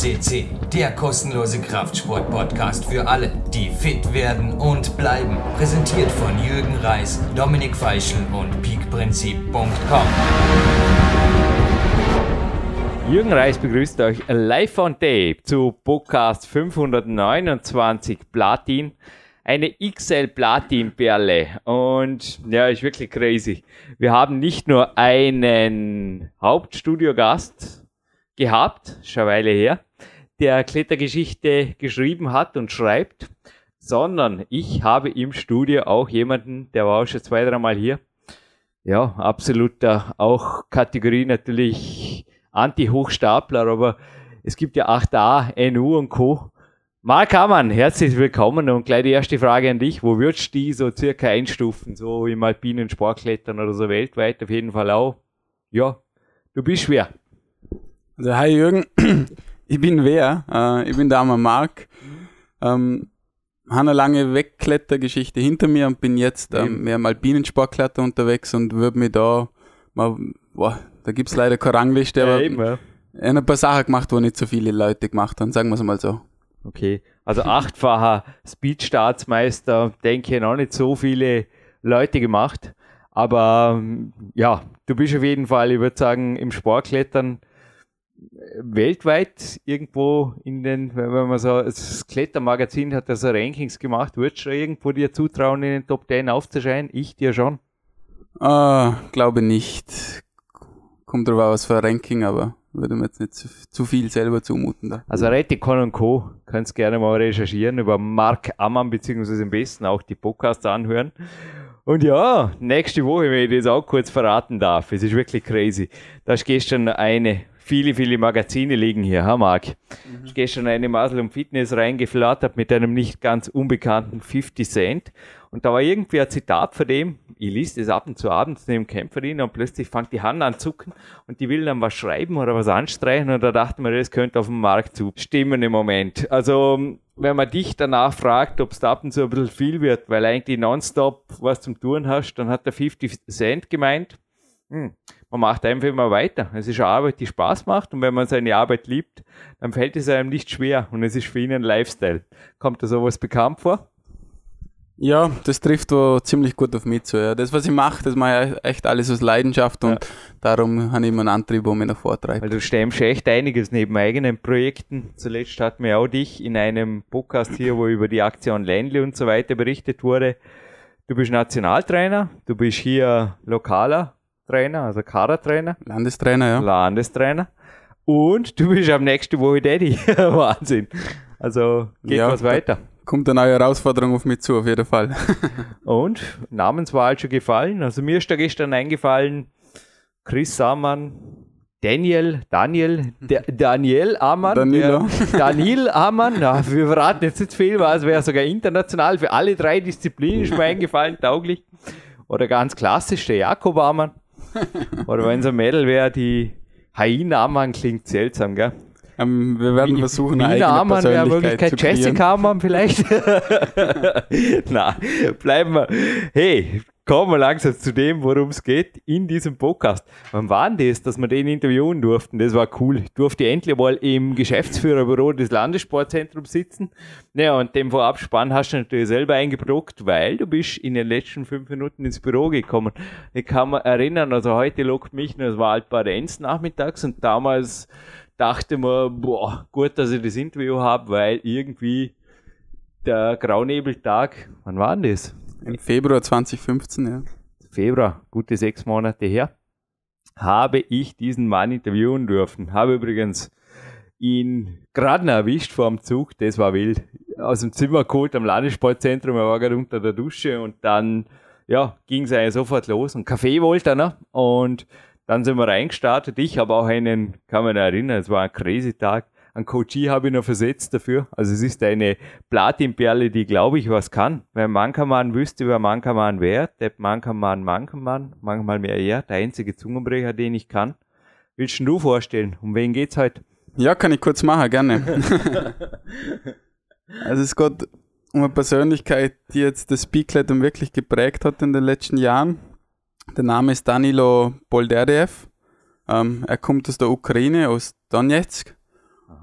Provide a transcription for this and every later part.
CC, der kostenlose Kraftsport-Podcast für alle, die fit werden und bleiben. Präsentiert von Jürgen Reis, Dominik Feischl und peakprinzip.com. Jürgen Reis begrüßt euch live on tape zu Podcast 529 Platin. Eine XL Platin Perle und ja, ist wirklich crazy. Wir haben nicht nur einen Hauptstudiogast gehabt, schon eine Weile her, der Klettergeschichte geschrieben hat und schreibt, sondern ich habe im Studio auch jemanden, der war auch schon zwei, dreimal hier. Ja, absoluter, auch Kategorie natürlich Anti-Hochstapler, aber es gibt ja 8a, NU und Co. Marc Hammann, herzlich willkommen und gleich die erste Frage an dich. Wo würdest du die so circa einstufen, so im alpinen Sportklettern oder so weltweit auf jeden Fall auch? Ja, du bist schwer. Also, hi Jürgen, ich bin wer? Äh, ich bin der arme Marc. Ähm, habe eine lange Wegklettergeschichte hinter mir und bin jetzt ähm, mehr im alpinen Sportkletter unterwegs und würde mir da mal, boah, da gibt's leider keine Rangliste, aber eben, ja. ein paar Sachen gemacht, wo nicht so viele Leute gemacht haben, sagen wir es mal so. Okay, also achtfacher Speed-Staatsmeister, denke ich, noch nicht so viele Leute gemacht. Aber ähm, ja, du bist auf jeden Fall, ich würde sagen, im Sportklettern weltweit irgendwo in den, wenn man so, das Klettermagazin hat da so Rankings gemacht, würdest du irgendwo dir zutrauen, in den Top 10 aufzuscheinen? Ich dir schon. Ah, glaube nicht. Kommt drauf an, was für ein Ranking, aber würde mir jetzt nicht zu, zu viel selber zumuten. Da. Also Reticon und Co. Kannst gerne mal recherchieren über Mark Ammann, beziehungsweise am besten auch die Podcasts anhören. Und ja, nächste Woche, wenn ich das auch kurz verraten darf, es ist wirklich crazy. Da ist gestern eine viele, viele Magazine liegen hier, ha Marc? Mhm. Ich gestern eine Masel um Fitness reingeflattert mit einem nicht ganz unbekannten 50 Cent. Und da war irgendwie ein Zitat von dem, ich liest es ab und zu abends neben Kämpferin und plötzlich fängt die Hand an zu zucken und die will dann was schreiben oder was anstreichen und da dachte man, das könnte auf dem Markt zustimmen im Moment. Also, wenn man dich danach fragt, ob es da ab und zu ein bisschen viel wird, weil eigentlich nonstop was zum Tun hast, dann hat der 50 Cent gemeint, hm, man macht einfach immer weiter. Es ist eine Arbeit, die Spaß macht und wenn man seine Arbeit liebt, dann fällt es einem nicht schwer und es ist für ihn ein Lifestyle. Kommt da sowas bekannt vor? Ja, das trifft wo ziemlich gut auf mich zu. Ja. Das, was ich mache, das mache ich echt alles aus Leidenschaft und ja. darum habe ich immer einen Antrieb, wo mich nach vortreibt. Weil du stemmst echt einiges neben eigenen Projekten. Zuletzt hatten wir auch dich in einem Podcast hier, wo über die Aktion Ländle und so weiter berichtet wurde. Du bist Nationaltrainer, du bist hier lokaler Trainer, also Kadertrainer. Landestrainer, ja. Landestrainer. Und du bist am nächsten Woche Daddy. Wahnsinn. Also geht ja, was weiter. Kommt eine neue Herausforderung auf mich zu, auf jeden Fall. Und Namenswahl schon gefallen. Also mir ist da gestern eingefallen, Chris Samann, Daniel, Daniel, da, Daniel Amann. Danilo. Der, Daniel Amann, ja, wir verraten jetzt nicht viel, weil es wäre sogar international für alle drei Disziplinen ist mir eingefallen, tauglich. Oder ganz klassisch, der Jakob Amann. Oder wenn es ein Mädel wäre, die Haina Amann klingt seltsam, gell? Ähm, wir werden versuchen, eine eigene Amann wäre Möglichkeit, Jessica Amann vielleicht. Na, bleiben wir. Hey, kommen wir langsam zu dem, worum es geht in diesem Podcast. Wann war denn das, dass wir den interviewen durften? Das war cool. Ich durfte endlich mal im Geschäftsführerbüro des Landessportzentrums sitzen. Naja, und dem Vorabspann hast du natürlich selber eingebrockt, weil du bist in den letzten fünf Minuten ins Büro gekommen. Ich kann mich erinnern, also heute lockt mich, es war halt bei Enz nachmittags und damals dachte man, boah, gut, dass ich das Interview habe, weil irgendwie der Graunebeltag, wann war denn das? Im Februar 2015, ja. Februar, gute sechs Monate her, habe ich diesen Mann interviewen dürfen. Habe übrigens ihn gerade erwischt vor dem Zug, das war wild. Aus dem Zimmer geholt am Landessportzentrum, er war gerade unter der Dusche und dann ja, ging es eigentlich sofort los. Und Kaffee wollte er noch und dann sind wir reingestartet. Ich habe auch einen, kann man erinnern, es war ein crazy Tag. Ein Coachie habe ich noch versetzt dafür. Also es ist eine Platinperle, die glaube ich was kann. Wenn Mankaman wüsste, wer Mankaman wäre, der Mankaman Mankaman, manchmal mehr er, der einzige Zungenbrecher, den ich kann. Willst du vorstellen? Um wen geht's heute? Ja, kann ich kurz machen, gerne. also es geht um eine Persönlichkeit, die jetzt das Speedklettern wirklich geprägt hat in den letzten Jahren. Der Name ist Danilo Bolderiev. Ähm, er kommt aus der Ukraine, aus Donetsk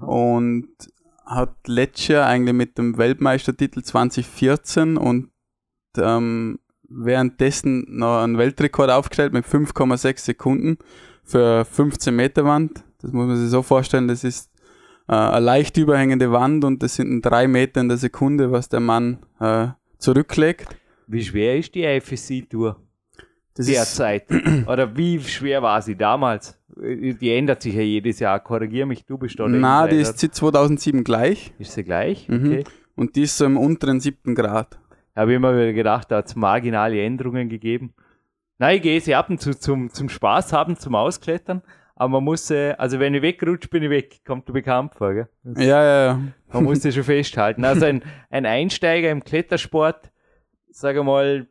und hat letztes Jahr eigentlich mit dem Weltmeistertitel 2014 und ähm, währenddessen noch einen Weltrekord aufgestellt mit 5,6 Sekunden für 15 Meter Wand. Das muss man sich so vorstellen, das ist äh, eine leicht überhängende Wand und das sind drei Meter in der Sekunde, was der Mann äh, zurücklegt. Wie schwer ist die IFSC-Tour derzeit? Oder wie schwer war sie damals? Die ändert sich ja jedes Jahr. Korrigiere mich, du bist da. Na, die ist seit 2007 gleich. Ist sie gleich? Mhm. Okay. Und die ist so im unteren siebten Grad. Habe ich immer wieder gedacht, da hat es marginale Änderungen gegeben. Nein, ich gehe sie ab und zu zum, zum Spaß haben, zum Ausklettern. Aber man muss, äh, also wenn ich wegrutsche, bin ich weg. Kommt du bekannt vor, gell? Das, ja, ja, ja. Man muss das schon festhalten. Also ein, ein Einsteiger im Klettersport, sage mal,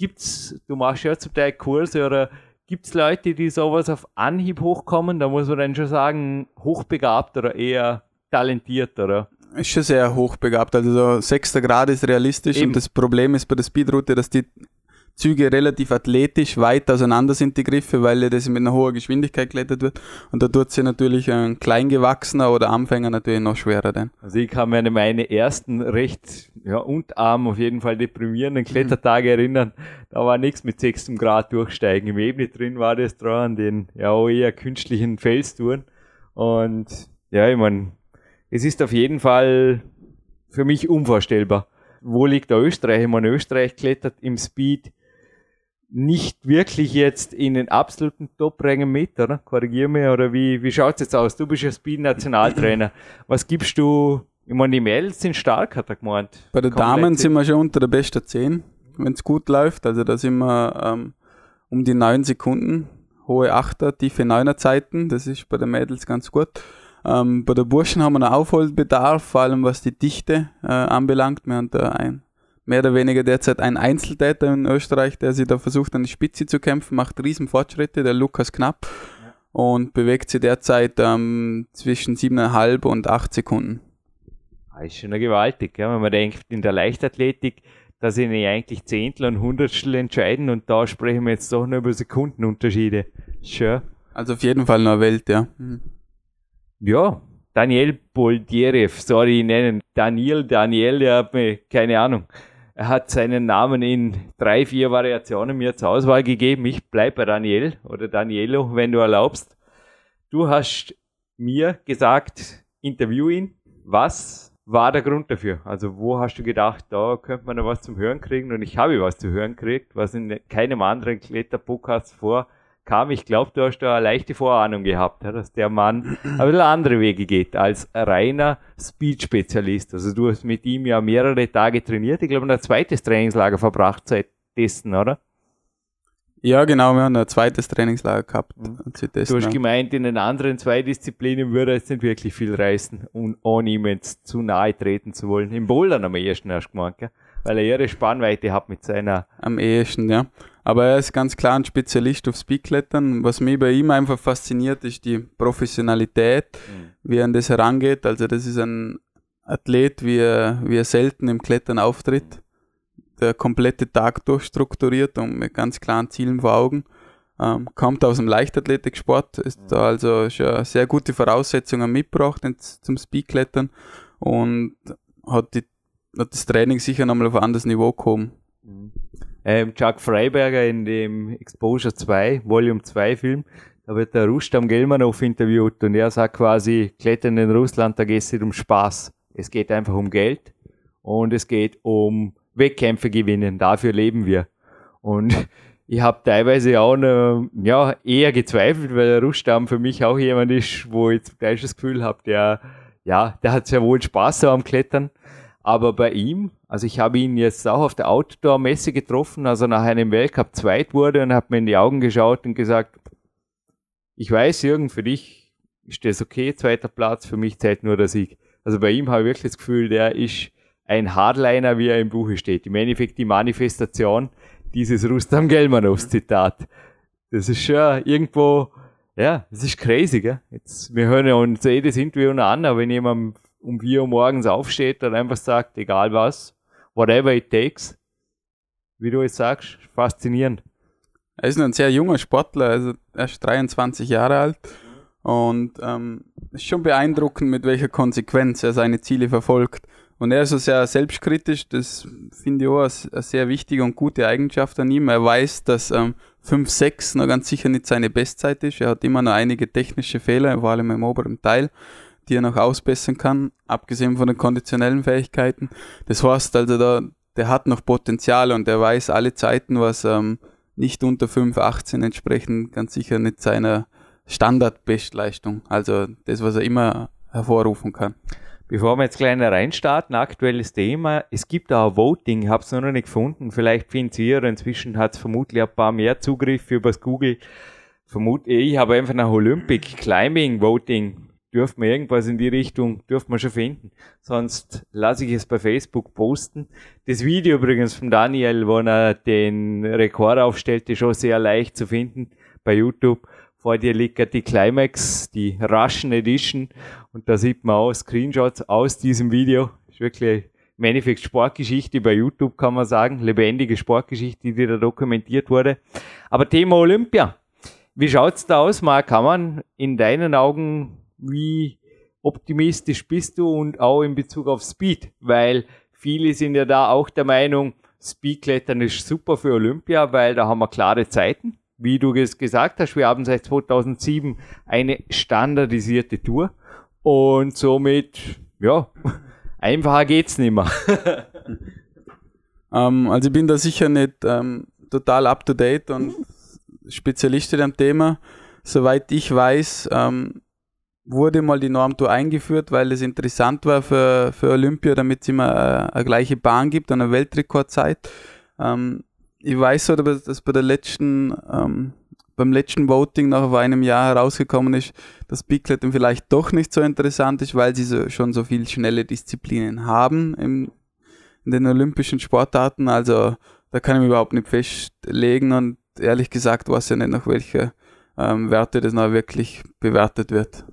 gibt's, du machst ja zum Teil Kurse oder gibt's Leute, die sowas auf Anhieb hochkommen? Da muss man dann schon sagen, hochbegabt oder eher talentiert, oder? ist schon sehr hochbegabt. Also so sechster Grad ist realistisch Eben. und das Problem ist bei der Speedroute, dass die Züge relativ athletisch weit auseinander sind, die Griffe, weil das mit einer hohen Geschwindigkeit geklettert wird. Und da tut sich natürlich ein Kleingewachsener oder Anfänger natürlich noch schwerer denn. Also ich kann mich an meine ersten recht ja, unterarm, auf jeden Fall deprimierenden Klettertage mhm. erinnern. Da war nichts mit sechstem Grad durchsteigen. Im Ebene drin war das dran, den ja eher künstlichen Felstouren. Und ja, ich meine, es ist auf jeden Fall für mich unvorstellbar. Wo liegt der Österreich? Ich meine, Österreich klettert im Speed nicht wirklich jetzt in den absoluten Top-Rängen mit, oder? Korrigier mich, oder wie, wie schaut's jetzt aus? Du bist ja Speed-Nationaltrainer. Was gibst du? Ich meine, die Mädels sind stark, hat er gemeint. Bei den Damen sind wir schon unter der besten 10, wenn es gut läuft. Also da sind wir ähm, um die 9 Sekunden, hohe Achter, tiefe Neuner Zeiten. Das ist bei den Mädels ganz gut. Ähm, bei der Burschen haben wir einen Aufholbedarf, vor allem was die Dichte äh, anbelangt. Wir haben da ein, mehr oder weniger derzeit einen Einzeltäter in Österreich, der sich da versucht, an die Spitze zu kämpfen, macht riesen Fortschritte, der Lukas Knapp, ja. und bewegt sich derzeit ähm, zwischen siebeneinhalb und acht Sekunden. Das ist schon gewaltig, ja? wenn man denkt, in der Leichtathletik, da sind ja eigentlich Zehntel und Hundertstel entscheiden und da sprechen wir jetzt doch nur über Sekundenunterschiede. Sure. Also auf jeden Fall eine Welt, ja. Mhm ja, Daniel Boldierev, sorry, ich nenne Daniel, Daniel, der hat mir, keine Ahnung, er hat seinen Namen in drei, vier Variationen mir zur Auswahl gegeben. Ich bleibe bei Daniel oder Danielo, wenn du erlaubst. Du hast mir gesagt, interview ihn. Was war der Grund dafür? Also wo hast du gedacht, da könnte man noch was zum Hören kriegen? Und ich habe was zu hören gekriegt, was in keinem anderen Kletter-Podcast vor kam. Ich glaube, du hast da eine leichte Vorahnung gehabt, dass der Mann ein bisschen andere Wege geht als reiner Speed-Spezialist. Also du hast mit ihm ja mehrere Tage trainiert. Ich glaube, ein zweites Trainingslager verbracht seit dessen, oder? Ja, genau, wir haben ein zweites Trainingslager gehabt. Mhm. Du hast gemeint, in den anderen zwei Disziplinen würde es nicht wirklich viel reißen, um, ohne ihm jetzt zu nahe treten zu wollen. Im Bouldern am ehesten hast du gemeint, gell? Weil er ihre Spannweite hat mit seiner. Am ehesten, ja. Aber er ist ganz klar ein Spezialist auf Speedklettern. Was mich bei ihm einfach fasziniert, ist die Professionalität, mhm. wie er an das herangeht. Also das ist ein Athlet, wie er, wie er selten im Klettern auftritt. Der komplette Tag durchstrukturiert und mit ganz klaren Zielen vor Augen. Ähm, kommt aus dem Leichtathletiksport, ist mhm. da also schon sehr gute Voraussetzungen mitgebracht zum Speedklettern und hat, die, hat das Training sicher nochmal auf ein anderes Niveau gekommen. Mhm ähm, Chuck Freiberger in dem Exposure 2, Volume 2 Film, da wird der Rustam Gelmanov interviewt und er sagt quasi, Klettern in Russland, da geht es nicht um Spaß. Es geht einfach um Geld und es geht um Wettkämpfe gewinnen, dafür leben wir. Und ich habe teilweise auch noch, ja, eher gezweifelt, weil der Rustam für mich auch jemand ist, wo ich gleich das Gefühl habe, der, ja, der hat sehr wohl Spaß am Klettern. Aber bei ihm, also ich habe ihn jetzt auch auf der Outdoor-Messe getroffen, als er nach einem Weltcup zweit wurde und habe mir in die Augen geschaut und gesagt, ich weiß, Jürgen, für dich ist das okay, zweiter Platz, für mich zählt nur der Sieg. Also bei ihm habe ich wirklich das Gefühl, der ist ein Hardliner, wie er im Buche steht. Im Endeffekt die Manifestation dieses Rustam Gelmanovs Zitat. Das ist schon irgendwo, ja, das ist crazy, gell? Jetzt, wir hören ja uns jedes Interview noch an, aber wenn jemand um 4 Uhr morgens aufsteht und einfach sagt, egal was, whatever it takes, wie du jetzt sagst, faszinierend. Er ist ein sehr junger Sportler, also er ist 23 Jahre alt Und ähm, es ist schon beeindruckend, mit welcher Konsequenz er seine Ziele verfolgt. Und er ist so sehr selbstkritisch, das finde ich auch eine sehr wichtige und gute Eigenschaft an ihm. Er weiß, dass ähm, 5-6 noch ganz sicher nicht seine Bestzeit ist. Er hat immer noch einige technische Fehler, vor allem im oberen Teil, die er noch ausbessern kann, abgesehen von den konditionellen Fähigkeiten. Das heißt also, da, der hat noch Potenzial und er weiß alle Zeiten, was ähm, nicht unter 5,18 entsprechen, ganz sicher nicht seiner Standardbestleistung. Also das, was er immer hervorrufen kann. Bevor wir jetzt gleich reinstarten, aktuelles Thema. Es gibt auch Voting, ich habe es noch nicht gefunden. Vielleicht findet ihr, inzwischen hat es vermutlich ein paar mehr Zugriffe übers Google. Vermute ich, habe einfach nach Olympic Climbing Voting. Dürfen wir irgendwas in die Richtung, dürfen wir schon finden. Sonst lasse ich es bei Facebook posten. Das Video übrigens von Daniel, wo er den Rekord aufstellt, ist schon sehr leicht zu finden bei YouTube. Vor dir liegt die Climax, die Russian Edition. Und da sieht man auch Screenshots aus diesem Video. Ist wirklich im Endeffekt Sportgeschichte bei YouTube, kann man sagen. Lebendige Sportgeschichte, die da dokumentiert wurde. Aber Thema Olympia. Wie schaut's da aus, Marc? Kann man in deinen Augen, wie optimistisch bist du und auch in Bezug auf Speed? Weil viele sind ja da auch der Meinung, Speedklettern ist super für Olympia, weil da haben wir klare Zeiten wie du es gesagt hast, wir haben seit 2007 eine standardisierte Tour und somit, ja, einfacher geht's nicht mehr. ähm, also ich bin da sicher nicht ähm, total up to date und Spezialist in dem Thema. Soweit ich weiß, ähm, wurde mal die Normtour eingeführt, weil es interessant war für, für Olympia, damit es immer äh, eine gleiche Bahn gibt, eine Weltrekordzeit. Ähm, ich weiß aber, dass bei der letzten, ähm, beim letzten Voting nach einem Jahr herausgekommen ist, dass Bigletten vielleicht doch nicht so interessant ist, weil sie so, schon so viel schnelle Disziplinen haben im, in den olympischen Sportarten. Also da kann ich mich überhaupt nicht festlegen und ehrlich gesagt weiß ja nicht, nach welcher ähm, Werte das noch wirklich bewertet wird.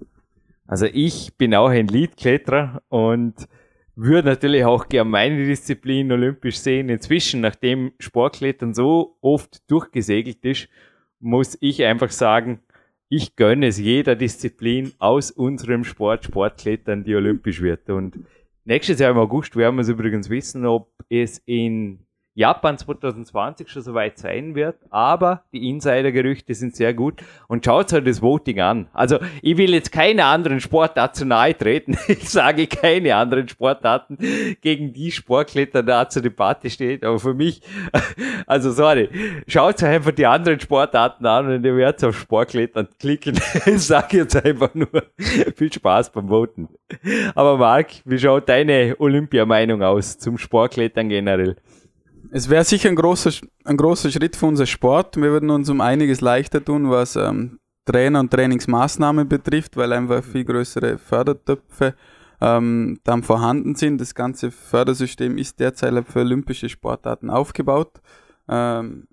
Also ich bin auch ein Leadkletterer und würde natürlich auch gerne meine Disziplin olympisch sehen. Inzwischen, nachdem Sportklettern so oft durchgesegelt ist, muss ich einfach sagen, ich gönne es jeder Disziplin aus unserem Sport, Sportklettern, die olympisch wird. Und nächstes Jahr im August werden wir es übrigens wissen, ob es in Japan 2020 schon soweit sein wird, aber die Insider-Gerüchte sind sehr gut und schaut euch das Voting an. Also ich will jetzt keine anderen Sportarten zu nahe treten. Ich sage keine anderen Sportarten, gegen die Sportkletter da zur Debatte steht, aber für mich, also sorry, schaut euch einfach die anderen Sportarten an und ihr werdet auf Sportklettern klicken. Ich sage jetzt einfach nur viel Spaß beim Voten. Aber Marc, wie schaut deine Olympiameinung aus zum Sportklettern generell? Es wäre sicher ein großer, ein großer Schritt für unser Sport. Wir würden uns um einiges leichter tun, was ähm, Trainer und Trainingsmaßnahmen betrifft, weil einfach viel größere Fördertöpfe ähm, dann vorhanden sind. Das ganze Fördersystem ist derzeit für olympische Sportarten aufgebaut. Ähm,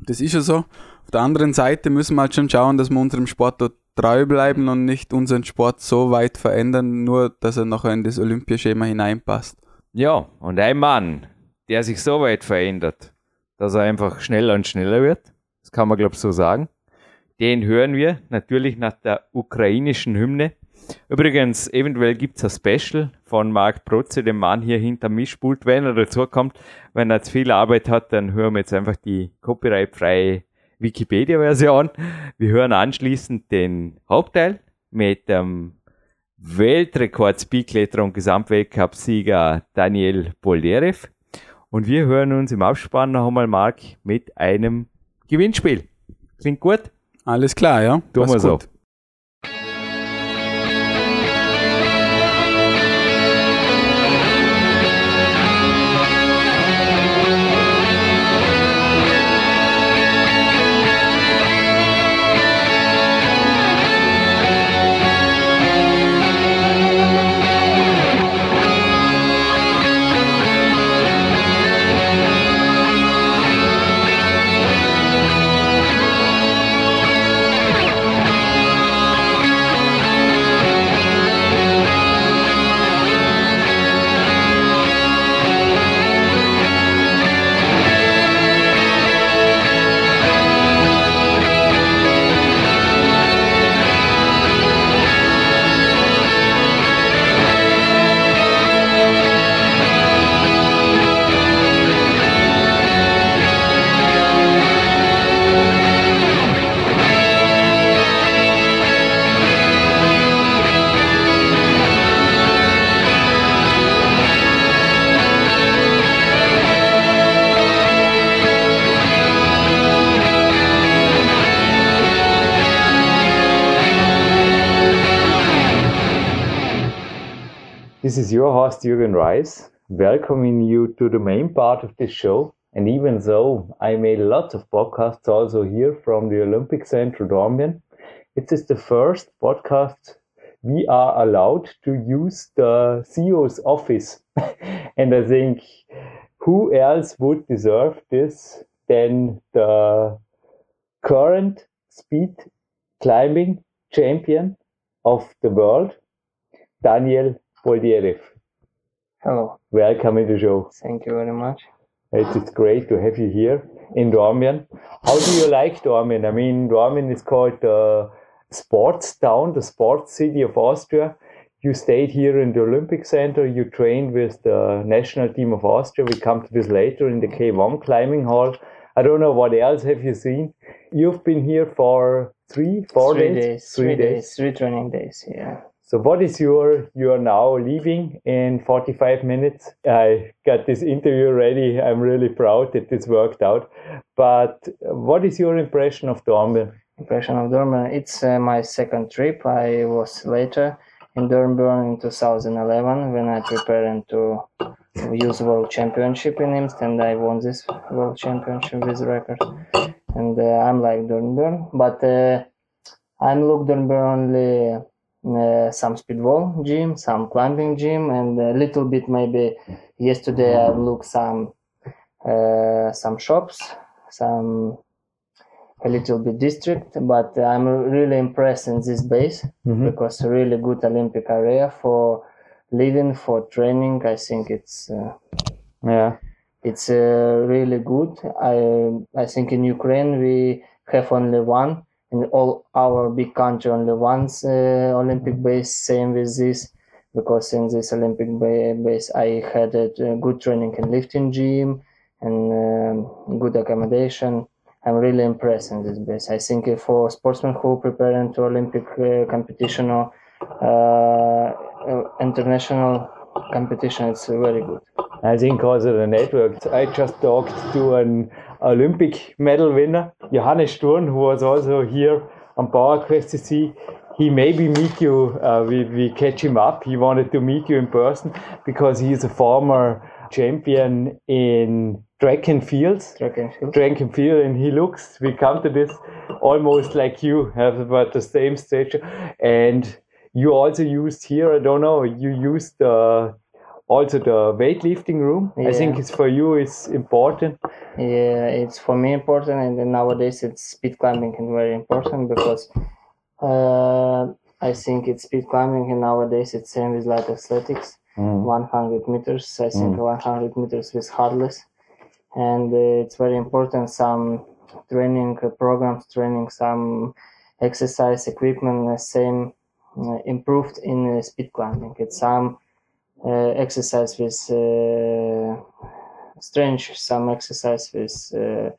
das ist ja so. Auf der anderen Seite müssen wir halt schon schauen, dass wir unserem Sport dort treu bleiben und nicht unseren Sport so weit verändern, nur dass er nachher in das Olympiaschema hineinpasst. Ja, und ein Mann, der sich so weit verändert, dass er einfach schneller und schneller wird. Das kann man, glaube ich, so sagen. Den hören wir natürlich nach der ukrainischen Hymne. Übrigens, eventuell gibt es ein Special von Marc Protze, dem Mann hier hinter Mischpult, wenn er dazu kommt. Wenn er zu viel Arbeit hat, dann hören wir jetzt einfach die copyright-freie Wikipedia-Version. Wir hören anschließend den Hauptteil mit dem Weltrekord-Speedkletterer und Gesamtweltcup-Sieger Daniel Bolderev. Und wir hören uns im Abspann noch einmal, Marc, mit einem Gewinnspiel. Klingt gut? Alles klar, ja. Tun wir so. This is your host, Jürgen Reis, welcoming you to the main part of this show. And even though I made lots of podcasts also here from the Olympic Center Dornbirn, it is the first podcast we are allowed to use the CEO's office. and I think who else would deserve this than the current speed climbing champion of the world, Daniel Boldierev. Hello. Welcome in the show. Thank you very much. It's, it's great to have you here in Dornbirn. How do you like Dornbirn? I mean, Dornbirn is called the sports town, the sports city of Austria. You stayed here in the Olympic Center. You trained with the national team of Austria. We come to this later in the K1 climbing hall. I don't know what else have you seen. You've been here for three, four three days? days, three days, three training days. Yeah. So what is your, you are now leaving in 45 minutes. I got this interview ready. I'm really proud that this worked out. But what is your impression of Dornbirn? Impression of Dornbirn. It's uh, my second trip. I was later in Dornbirn in 2011 when I prepared to use World Championship in Imst and I won this World Championship with record. And uh, I'm like Dornbirn, but uh, I'm look Dornbirn only uh, some speedwall gym, some climbing gym, and a little bit maybe yesterday I looked some uh, some shops, some a little bit district, but I'm really impressed in this base Mhm. because really good Olympic area for living, for training. I think it's uh, Yeah. it's uh, really good. I I think in Ukraine we have only one in all our big country only once uh, Olympic base. Same with this because in this Olympic base I had a good training in lifting gym and um, good accommodation. I'm really impressed in this base. I think for sportsmen who preparing to Olympic uh, competition or uh, uh, international competition, it's very good. I think also the network. I just talked to an Olympic medal winner, Johannes Sturm, who was also here on PowerQuest to see. He maybe meet you. Uh, we, we catch him up. He wanted to meet you in person because he is a former champion in track and fields Track and field. track and field and he looks we come to this almost like you have about the same stature and you also used here i don't know you used the also the weightlifting room i think it's for you it's important Yeah, it's for me important, and then nowadays it's speed climbing and very important because uh, I think it's speed climbing and nowadays it's same with light athletics. 100 meters, I think 100 meters with hardless, and uh, it's very important. Some training uh, programs, training some exercise equipment, uh, same uh, improved in uh, speed climbing. It's some exercise with uh, strength, some exercise with uh,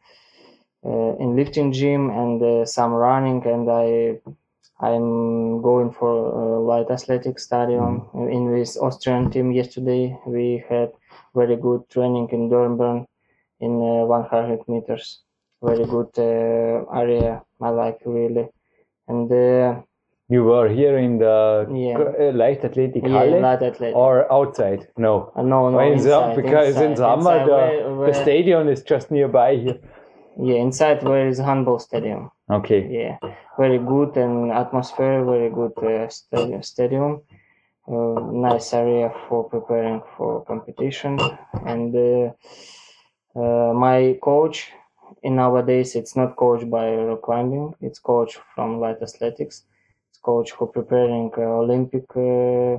uh, in lifting gym, and uh, some running. And I I'm going for uh, light athletic stadium in this Austrian team. Yesterday we had very good training in Dornbirn in uh, 100 meters. Very good uh, area. I like really, and uh, you were here in the Yeah. uh, light athletic yeah, Halle light athletic. or outside no Uh, no, no, Well, in some- inside, because in summer inside, the, where- the stadium is just nearby here Yeah, inside where is handball stadium. okay Yeah, very good and atmosphere, very good uh, stadium. stadium. Uh, nice area for preparing for competition. And uh, uh, my coach in nowadays it's not coach by rock climbing. It's coach from light athletics. Coach who preparing uh, Olympic uh,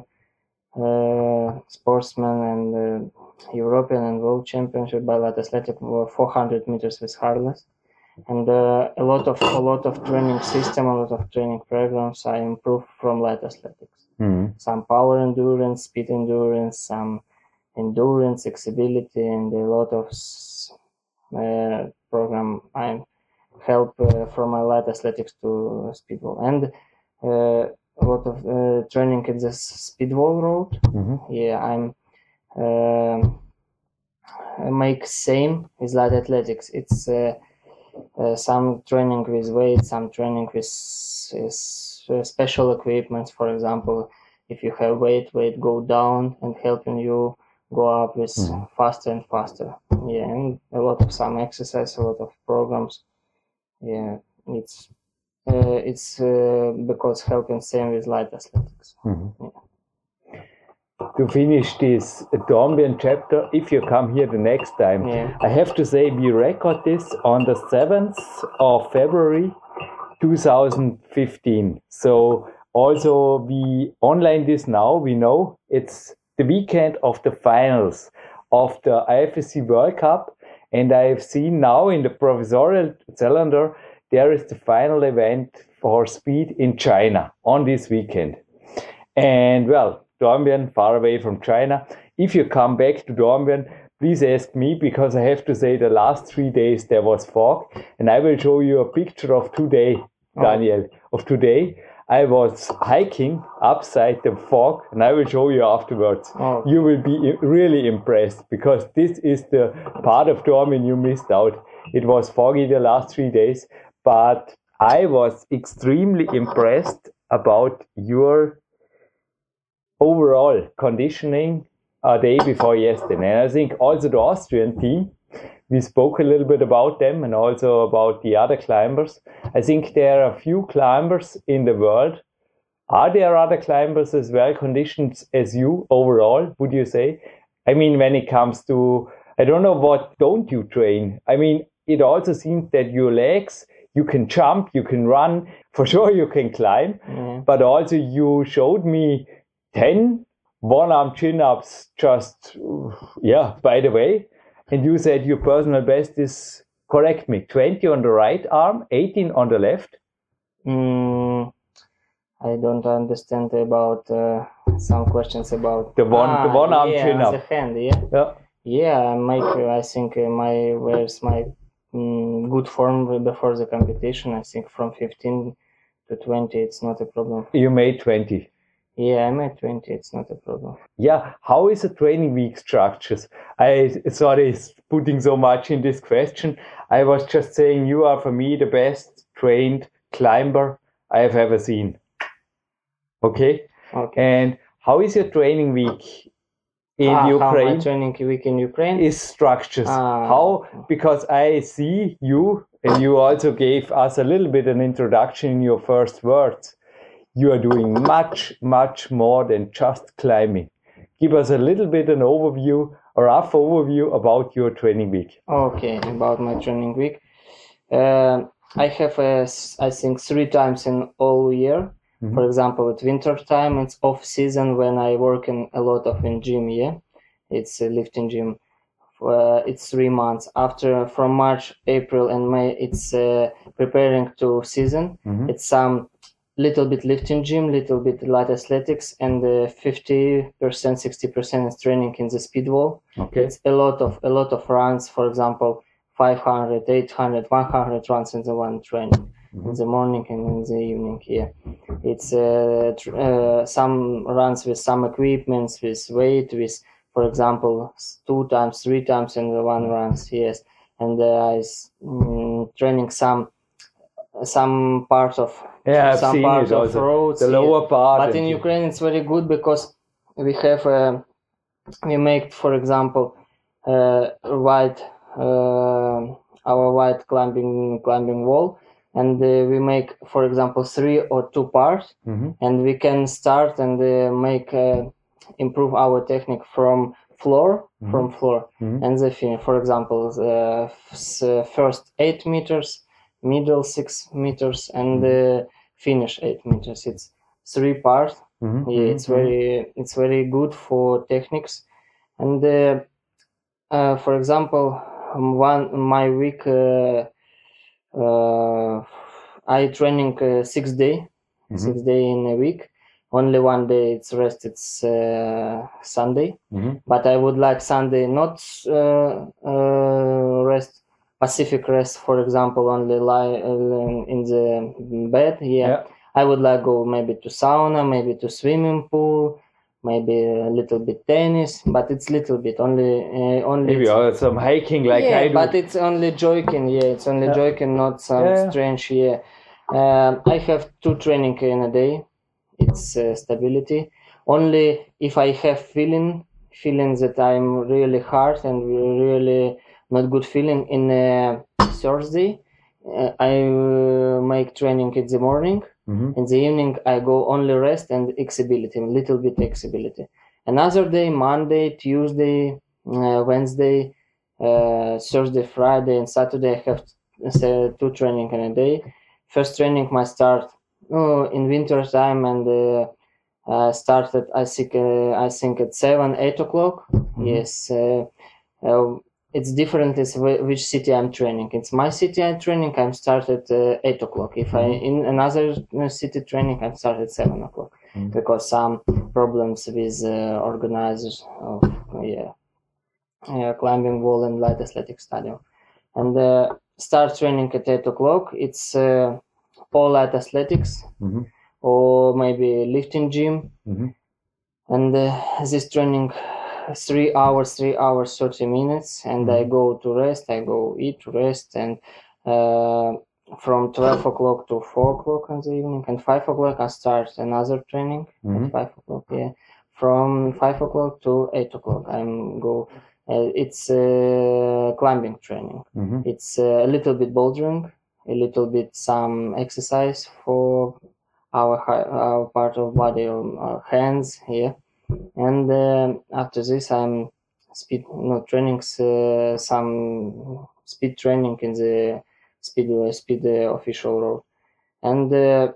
uh, sportsmen and uh, European and World Championship by light athletic were 400 meters with harness and uh, a lot of a lot of training system, a lot of training programs I improved from light athletics. Mhm. Some power endurance, speed endurance, some endurance, accessibility, and a lot of uh, program I help uh, from my light athletics to speedwall and a lot of uh, training in the speedwall road Mhm. yeah i'm um I make same with light athletics it's uh, uh, some training with weight some training with, with special equipment for example if you have weight, weight go down and helping you go up with Mhm. faster and faster. Yeah, and a lot of some exercise, a lot of programs. Yeah, it's uh, it's uh, because helping same with light athletics. To finish this Dornbirn chapter, if you come here the next time, Yeah. I have to say we record this on the 7th of February 2015. So also we online this now, we know it's the weekend of the finals of the IFSC World Cup. And I've seen now in the professorial calendar, there is the final event for speed in China on this weekend. And well, Dornbirn, far away from China. If you come back to Dornbirn, please ask me because I have to say the last three days there was fog. And I will show you a picture of today, oh. Daniel, of today. I was hiking upside the fog and I will show you afterwards. Oh. You will be really impressed because this is the part of Dornbirn you missed out. It was foggy the last three days, but I was extremely impressed about your overall conditioning a day before yesterday. And I think also the Austrian team, we spoke a little bit about them and also about the other climbers. I think there are a few climbers in the world. Are there other climbers as well conditioned as you overall, would you say? I mean, when it comes to, I don't know what don't you train? I mean, it also seems that your legs, you can jump, you can run, for sure you can climb, Yeah. but also you showed me 10 one arm chin ups just, yeah, by the way. And you said your personal best is, correct me, 20 on the right arm, 18 on the left. Mm, I don't understand about uh, some questions about The one- the Ah, one arm yeah, chin up. The hand, yeah. Yeah. Yeah, I make. I think uh, my where's my mm, good form before the competition. I think from 15 to 20, it's not a problem. You made 20. Yeah, I'm at 20. It's not a problem. Yeah, how is the training week structures? I sorry putting so much in this question. I was just saying you are for me the best trained climber I have ever seen. Okay, Okay. and how is your training week in Ah, How Ukraine? my training week in Ukraine? is structures. Ah. How? Because I see you, and you also gave us a little bit an introduction in your first words. You are doing much, much more than just climbing. Give us a little bit an overview, a rough overview about your training week. Okay, about my training week. Uh, I have, uh, s- I think, three times in all year. Mhm. For example, at winter time, it's off season when I work in a lot of in gym. Yeah, it's a lifting gym. Uh, it's three months after from March, April, and May. It's uh, preparing to season. Mhm. It's some little bit lifting gym, little bit light athletics, and uh, fifty percent, sixty percent is training in the speed wall Okay. it's a lot of a lot of runs for example 500 800 100 runs in the one training in the morning and in the evening here it's uh, tr- uh, some runs with some equipments with weight with for example two times three times in the one runs yes and uh, I mm, training some some part of Yeah, some part of also. roads The lower part. But in you- Ukraine, it's very good because we have, uh, we make, for example, uh, white, uh, our white climbing climbing wall, and uh, we make, for example, three or two parts, Mhm. and we can start and uh, make uh, improve our technique from floor from floor Mhm. and the finish. For example, the f- s- first eight meters, middle six meters, and the finish eight meters. It's three parts. Mhm. Yeah, it's very it's very good for techniques, and uh, uh, for example, um, one my week uh, uh, I training uh, six day, Mhm. six day in a week. Only one day it's rest. It's uh, Sunday, Mhm. but I would like Sunday not uh, uh, rest. Pacific rest, for example, only lie uh, in the bed. yeah. Yeah. I would like go maybe to sauna, maybe to swimming pool, maybe a little bit tennis, but it's little bit only uh, only. Maybe it's- some hiking like yeah, I do. but it's only joking. Yeah, it's only Yeah. joking, not some Yeah, yeah. strange. Yeah, um, I have two training in a day. It's uh, stability. only if I have feeling feeling that I'm really hard and really not good feeling in uh, Thursday. Uh, I uh, make training in the morning. Mhm. In the evening, I go only rest and exibility, little bit exibility. Another day, Monday, Tuesday, uh, Wednesday, uh, Thursday, Friday, and Saturday, I have uh, two training in a day. First training might start oh, in winter time and uh, uh, started I think uh, I think at seven eight o'clock. Yes, uh, uh, it's different. Wh- which city I'm training. It's my city I'm training. I'm started uh, eight o'clock. If I in another uh, city training, I'm started seven o'clock because some problems with uh, organizers of yeah, yeah climbing wall and light athletic stadium, and uh, start training at eight o'clock. It's uh, all light athletics Mhm. or maybe lifting gym Mhm. and uh, this training three hours three hours 30 minutes and i go to rest i go eat rest and uh, from 12 o'clock to 4 o'clock in the evening and 5 o'clock i start another training Mhm. at 5 o'clock yeah. From 5 o'clock to 8 o'clock i'm go uh, it's uh, climbing training. Mhm. it's uh, a little bit bouldering a little bit some exercise for our our part of body our hands here and um after this i'm speed no trainings uh, some speed training in the speed speed uh, official road and uh,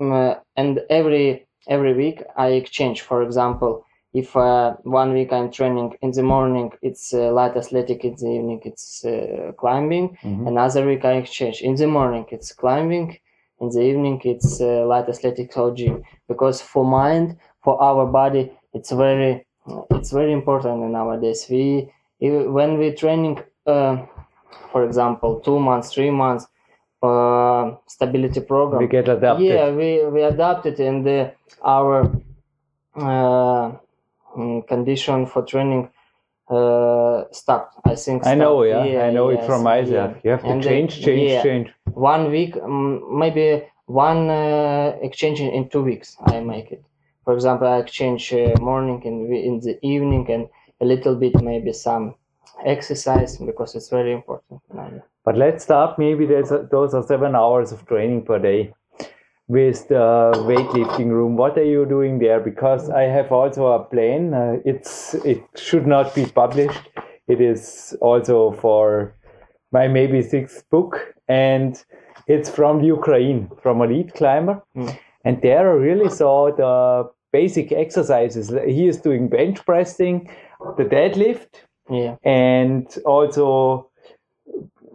uh, and every every week i exchange. For example if uh, one week i'm training in the morning it's uh, light athletic in the evening it's uh, climbing. Mhm. another week i exchange. In the morning it's climbing in the evening it's uh, light athletic or gym. Because for mind for our body it's very it's very important nowadays we when we training uh, for example two months three months uh, stability program We get adapted. yeah we we adapted and uh, our uh, mm, condition for training uh, stopped i think I know, stopped. yeah. I know it from myself. yeah. You have to And, change, change, yeah, change. one week um, maybe one uh, exchange in, in two weeks i make it for example i exchange uh, morning and in the evening and a little bit maybe some exercise because it's very important But let's start. Maybe there's a, those are seven hours of training per day with the weightlifting room. What are you doing there? Because I have also a plan. Uh, it's it should not be published. It is also for my maybe sixth book, and it's from Ukraine, from a lead climber. And there I really saw the basic exercises. He is doing bench pressing, the deadlift, yeah. and also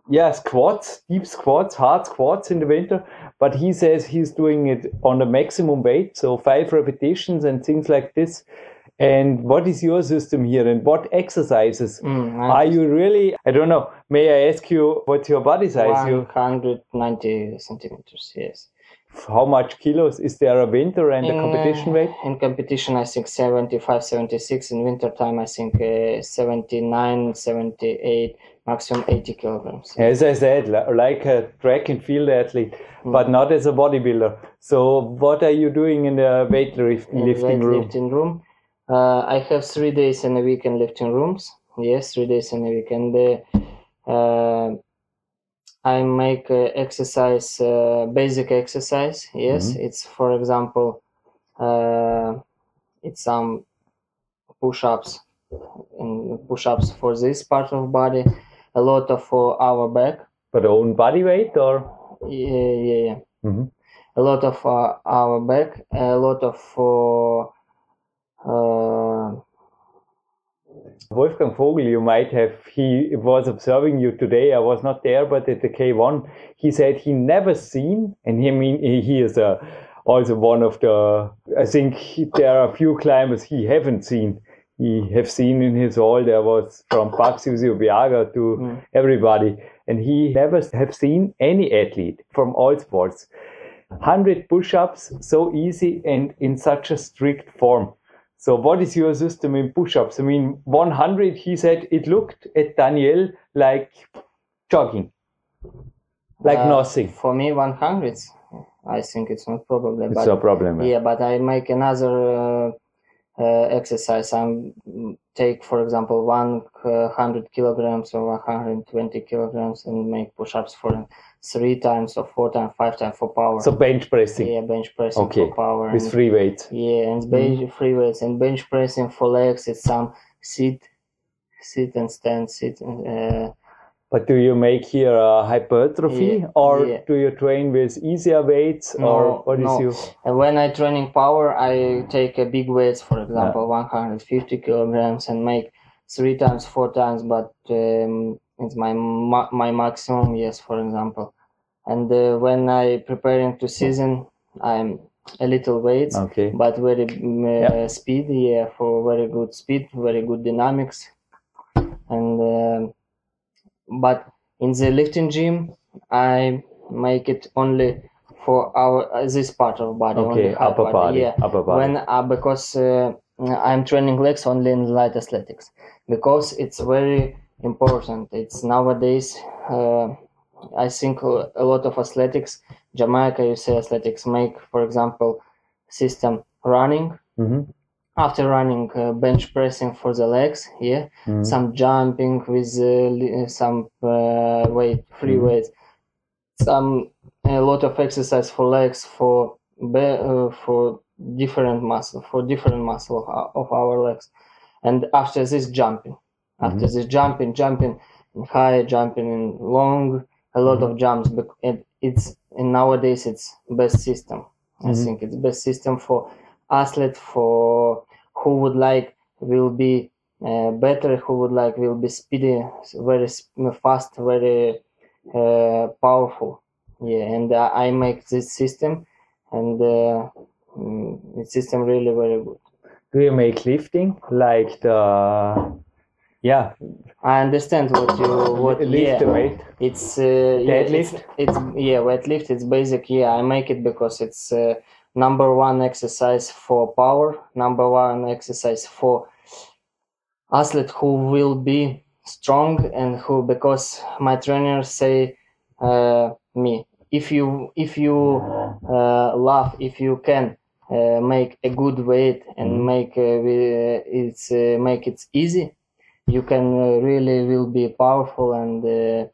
yeah squats deep squats hard squats in the winter. But he says he's doing it on the maximum weight so five repetitions and things like this. And what is your system here and what exercises? Mm, are you really i don't know may i ask you what's your body size you 190 centimeters yes how much kilos is there a winter and a competition uh, weight in competition i think 75 76 in winter time i think uh, 79 78 maximum 80 kilograms As I said, like a track and field athlete, Hmm. but not as a bodybuilder. So, what are you doing in the weightlifting in lifting room? weightlifting room. Uh, I have three days in a week in lifting rooms. Yes, three days in a week, and uh, uh, I make uh, exercise, uh, basic exercise. Yes, it's for example, uh, it's some push-ups, and push-ups for this part of body, a lot of for our back. But own body weight or? Yeah, yeah, yeah. Mhm. A lot of uh, our back, a lot of uh, Wolfgang Vogel, you might have, he was observing you today. I was not there, but at the K1, he said he never seen, and he mean he, is a, also one of the, I think he- there are a few climbers he haven't seen. He have seen in his hall, there was from Paxi Biaga to hmm. everybody, and he never have seen any athlete from all sports. 100 push-ups, so easy and in such a strict form. So what is your system in push-ups? I mean, 100, he said it looked at Daniel like jogging, like uh, nothing. For me, 100. I think it's not probably. It's but, no problem. Yeah, but I make another uh, uh, exercise. I'm mm, take, for example, 100 kilograms or 120 kilograms and make push-ups for three times or four times, five times for power. So bench pressing. yeah, bench pressing Okay, for power. With and- free weights. yeah, and bench free weights and bench pressing for legs. It's some sit, sit and stand, sit. And, uh, But do you make here a hypertrophy Yeah, or yeah. do you train with easier weights No, or what is no. you? and when I training power, I take a big weights, for example, 150 kilograms, and make three times, four times. But um, it's my ma- my maximum. Yes, for example. And uh, when I preparing to season, I'm a little weights. Okay. but very uh, Yeah. speed yeah for very good speed very good dynamics and um but in the lifting gym i make it only for our uh, this part of body Okay, upper body. yeah Upper body. when uh, because uh, i'm training legs only in light athletics because it's very important it's nowadays uh, i think a lot of athletics jamaica you usa athletics make for example system running Mhm. after running uh, bench pressing for the legs yeah Mhm. some jumping with uh, some uh, weight free Mhm. weights some a lot of exercise for legs for be- uh, for different muscle for different muscle of our, of our legs and after this jumping after this jumping jumping in high jumping in long a lot of jumps it, it's and nowadays it's best system. I Mhm. think it's best system for athlete for who would like will be uh, better who would like will be speedy very fast very uh, powerful. Yeah and uh, i make this system and uh, mm, the system really very good. Do you make lifting like the yeah i understand what you what lift yeah weight? it's uh, yeah, it's, Deadlift? it's yeah weight lift it's basic yeah i make it because it's uh, number one exercise for power number one exercise for athlete who will be strong and who because my trainers say uh, me if you if you uh, love if you can uh, make a good weight and Mhm. make uh, it's uh, make it easy you can uh, really will be powerful and uh,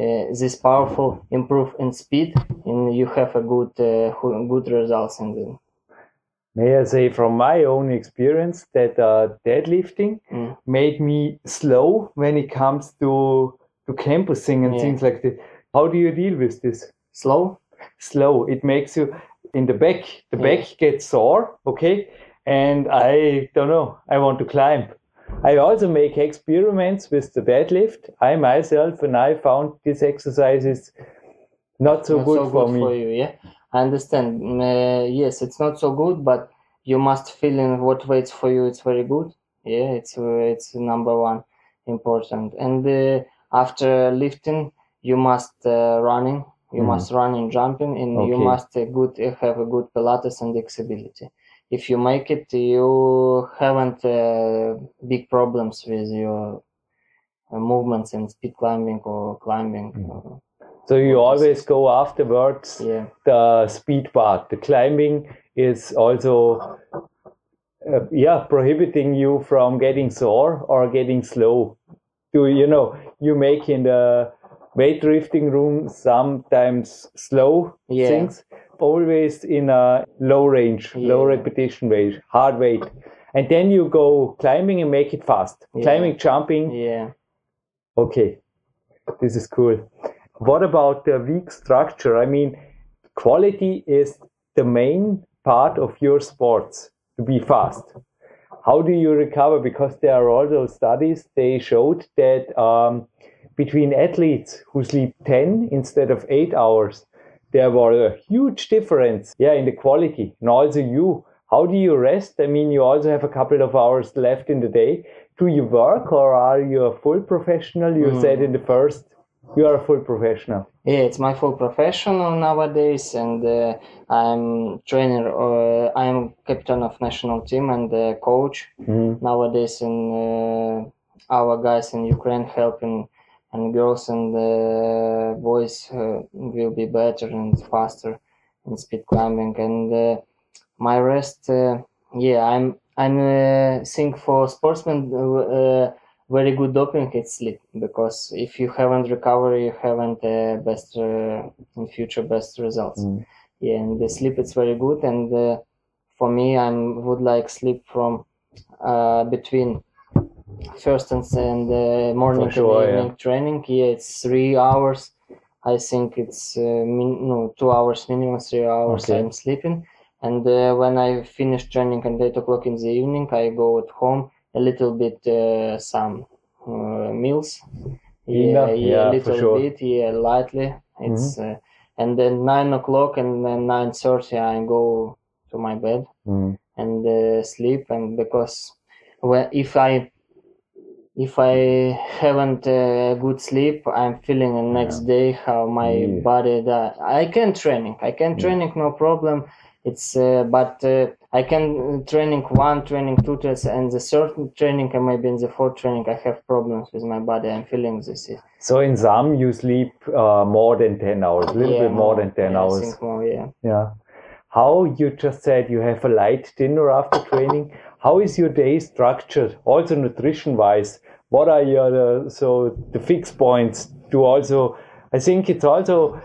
uh, this powerful improve in speed and you have a good uh, good results in the May I say from my own experience that uh, deadlifting Mm. made me slow when it comes to to campusing and Yeah. things like that. How do you deal with this? slow Slow. It makes you in the back. The Yeah. back gets sore. Okay, and I don't know. I want to climb. I also make experiments with the deadlift. I myself, and I found this exercise is not so not good so for good me. for you yeah? I understand. Mm, uh, yes it's not so good but you must feel in what weights for you it's very good. Yeah it's uh, it's number one important. And uh, after lifting you must uh, running. You Mhm. must run and jumping and you must uh, good have a good pilates and flexibility if you make it you haven't uh, big problems with your uh, movements in speed climbing or climbing or, So you always go afterwards yeah the speed part. The climbing is also, uh, yeah, prohibiting you from getting sore or getting slow. Do you know you make in the weightlifting room sometimes slow Yeah. things, always in a low range, low repetition weight, hard weight, and then you go climbing and make it fast. Yeah. Climbing, jumping, yeah Okay, this is cool. What about the weak structure? I mean, quality is the main part of your sports to be fast. How do you recover? Because there are also studies, they showed that um, between athletes who sleep 10 instead of 8 hours, there was a huge difference, yeah, in the quality. And also you, how do you rest? I mean, you also have a couple of hours left in the day. Do you work or are you a full professional? You said in the first, you are a full professional. Yeah, it's my full professional nowadays, and uh, I'm trainer. Uh, I'm captain of national team and uh, coach Mhm. nowadays. And uh, our guys in Ukraine helping, and girls and uh, boys uh, will be better and faster in speed climbing. And uh, my rest, uh, yeah, I'm I'm uh, think for sportsmen uh, very good doping it's sleep because if you haven't recovered you haven't uh, best uh, in future best results. Mm. Yeah, and the sleep it's very good and uh, for me I would like sleep from uh, between first and, and uh, morning sure, and yeah. evening training. Yeah, it's three hours. I think it's uh, min- no two hours minimum, three hours Okay. I'm sleeping. And uh, when I finish training at eight o'clock in the evening, I go at home a little bit uh, some uh, meals. Yeah, yeah, Yeah, a little sure. bit, yeah, lightly. It's uh, and then nine o'clock and then nine thirty I go to my bed Mm. and uh, sleep and because when if i if i haven't uh, good sleep i'm feeling the next day how my Yeah. body that i can training i can training no problem it's uh, but uh, i can training one training two tests and the third training and maybe in the fourth training i have problems with my body i'm feeling this is So in some you sleep uh, more than 10 hours, a little yeah, bit more than 10 yeah, I hours. more, yeah Yeah. How you just said you have a light dinner after training. How is your day structured? Also nutrition wise, what are your uh, so the fixed points to also? I think it's also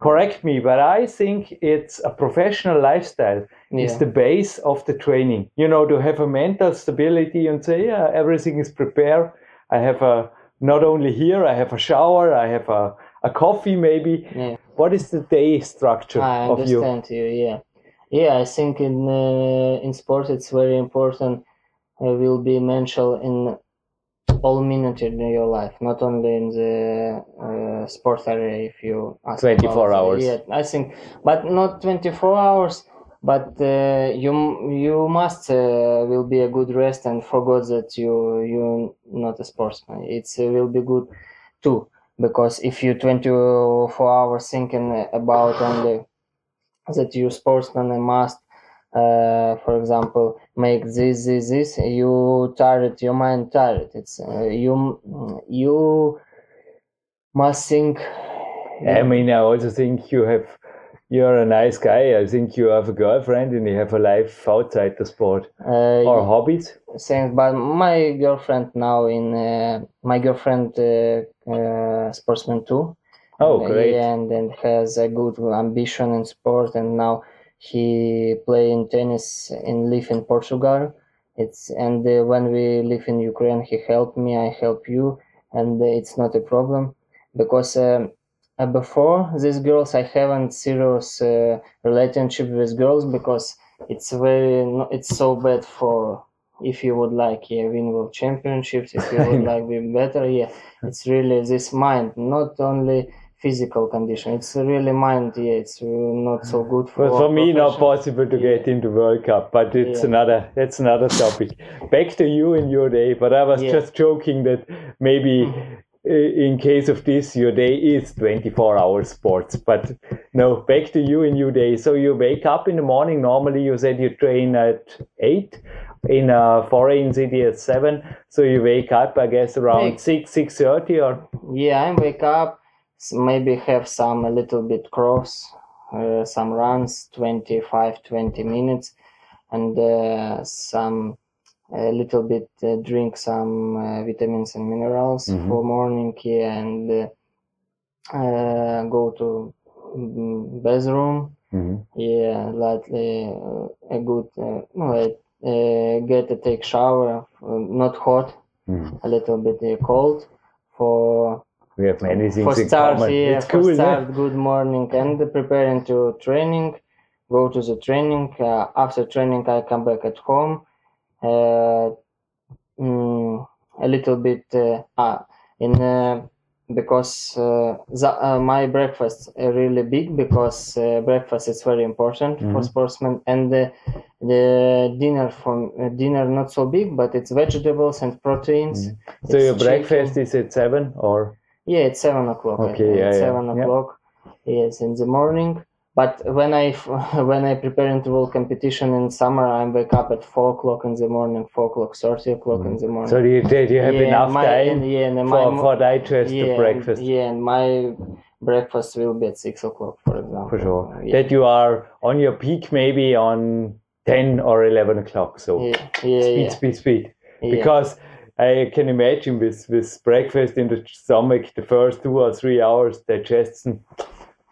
correct me, but I think it's a professional lifestyle. Yeah. the base of the training. You know, to have a mental stability and say, yeah, everything is prepared. I have a not only here, I have a shower, I have a, a coffee maybe. yeah What is the day structure I of you? understand you. Yeah, yeah. I think in uh, in sports it's very important. Uh, will be mentioned in all minutes in your life, not only in the uh, sports area. If you ask 24 about, uh, hours. yeah, I think, but not twenty four hours. But uh, you you must uh, will be a good rest and forget that you you not a sportsman. It uh, will be good too because if you 24 hours thinking about only that you sportsman must uh, for example make this this this you tired your mind tired it's uh, you you must think I mean, I also think you have, you're a nice guy. I think you have a girlfriend and you have a life outside the sport uh, or hobbies. things but my girlfriend now in uh, my girlfriend uh, uh, sportsman too Oh, great. And then has a good ambition in sport, and now he play in tennis and live in Portugal. It's and uh, when we live in Ukraine, he helped me. I help you, and uh, it's not a problem because um, uh, before these girls, I haven't serious uh, relationship with girls because it's very it's so bad for if you would like yeah, win world championships if you would like be better yeah it's really this mind not only physical condition it's really mind yeah it's uh, not so good for Well, for me, not possible to get into World Cup, but it's Yeah. another that's another topic. Back to you and your day. But I was Yeah. just joking that maybe uh, in case of this, your day is 24 hours sports. But no, back to you and your day. So you wake up in the morning. Normally, you said you train at eight in a foreign city at seven. So you wake up, I guess, around six six thirty or yeah i wake up maybe have some a little bit cross uh, some runs 25 20 minutes and uh, some a little bit uh, drink some uh, vitamins and minerals Mhm. for morning yeah, and uh, uh, go to mm, bathroom yeah lightly uh, a good uh, uh, get a take shower uh, not hot Mhm. a little bit uh, cold for we have many things for in start common. yeah it's for cool, yeah? start good morning and preparing to training go to the training uh, after training i come back at home uh, mm, a little bit uh, ah, in uh, because uh, the, uh, my breakfast is really big because uh, breakfast is very important for Mhm. sportsmen and the, the dinner from dinner not so big but it's vegetables and proteins Mhm. So your chicken. breakfast is at seven or yeah, it's seven o'clock. Okay, yeah, yeah, seven yeah. o'clock. Yes, in the morning. But when I when I prepare into world competition in summer, I wake up at four o'clock in the morning, four o'clock, thirty o'clock in the morning. Mm-hmm. so you, did you have Yeah, enough my- time yeah, and for, my for digest yeah, the breakfast yeah, and my breakfast will be at six o'clock, for example. for sure Yeah. that you are on your peak maybe on 10 or 11 o'clock. So Yeah, yeah, speed, yeah. speed, speed. yeah. Because I can imagine with, with breakfast in the stomach, the first two or three hours digestion,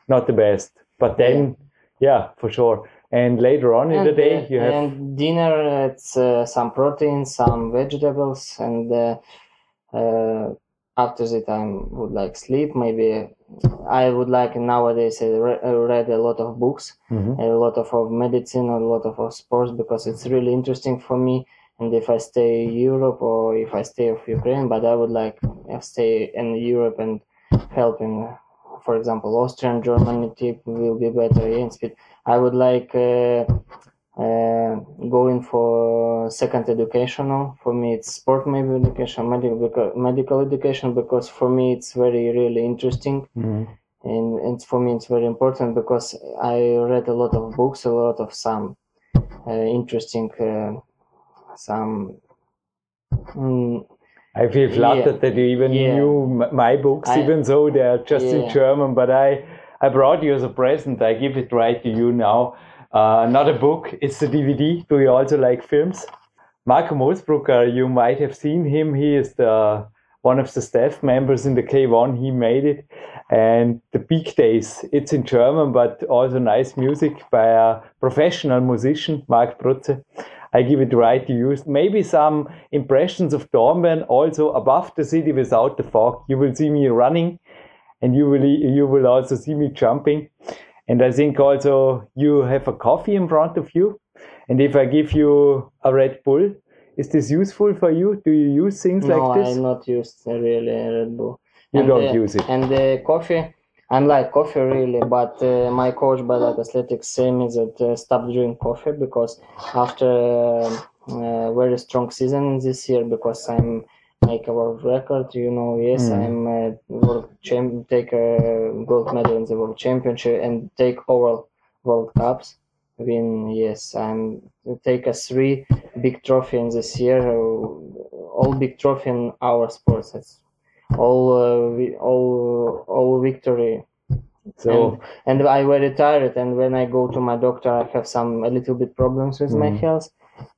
not the best. But then, yeah, for sure. And later on in the day, uh, you have and dinner. It's uh, some protein, some vegetables, and uh, uh, after that I would like sleep. Maybe I would like nowadays. I, re- I read a lot of books, Mhm. a lot of, of medicine, a lot of, of sports because it's really interesting for me. And if I stay Europe or if I stay of Ukraine, but I would like uh, stay in Europe and help in, for example, Austrian, Germany tip will be better in speed. I would like uh, uh, going for second educational. For me, it's sport maybe education, medical medical education because for me it's very really interesting Mhm. and it's for me it's very important because I read a lot of books, a lot of some uh, interesting uh, some. Mm, I feel flattered Yeah. that you even Yeah. knew my books, I- even though they are just in German. But I, I brought you as a present. I give it right to you now. Uh, not a book, it's a DVD. Do you also like films? Marco Mosbrucker, you might have seen him. He is the one of the staff members in the K1. He made it. And the Big Days, it's in German, but also nice music by a professional musician, Mark Brutze. I give it right to you. Maybe some impressions of Dornbirn also above the city without the fog. You will see me running and you will you will also see me jumping. And I think also you have a coffee in front of you. And if I give you a Red Bull, is this useful for you? Do you use things no, like this? No, I not used uh, really Red Bull. You And, don't uh, use it. And the coffee, I'm like coffee really, but uh, my coach by that athletics say me that uh, stop drinking coffee because after uh, uh, very strong season this year because I'm make a world record, you know, yes, Mm. I'm uh, world champ, take a gold medal in the world championship and take overall world cups. Win, yes, I'm take a three big trophy in this year, uh, all big trophy in our sports. All uh, all all victory So and, and I were tired and when I go to my doctor I have some a little bit problems with my Mhm. health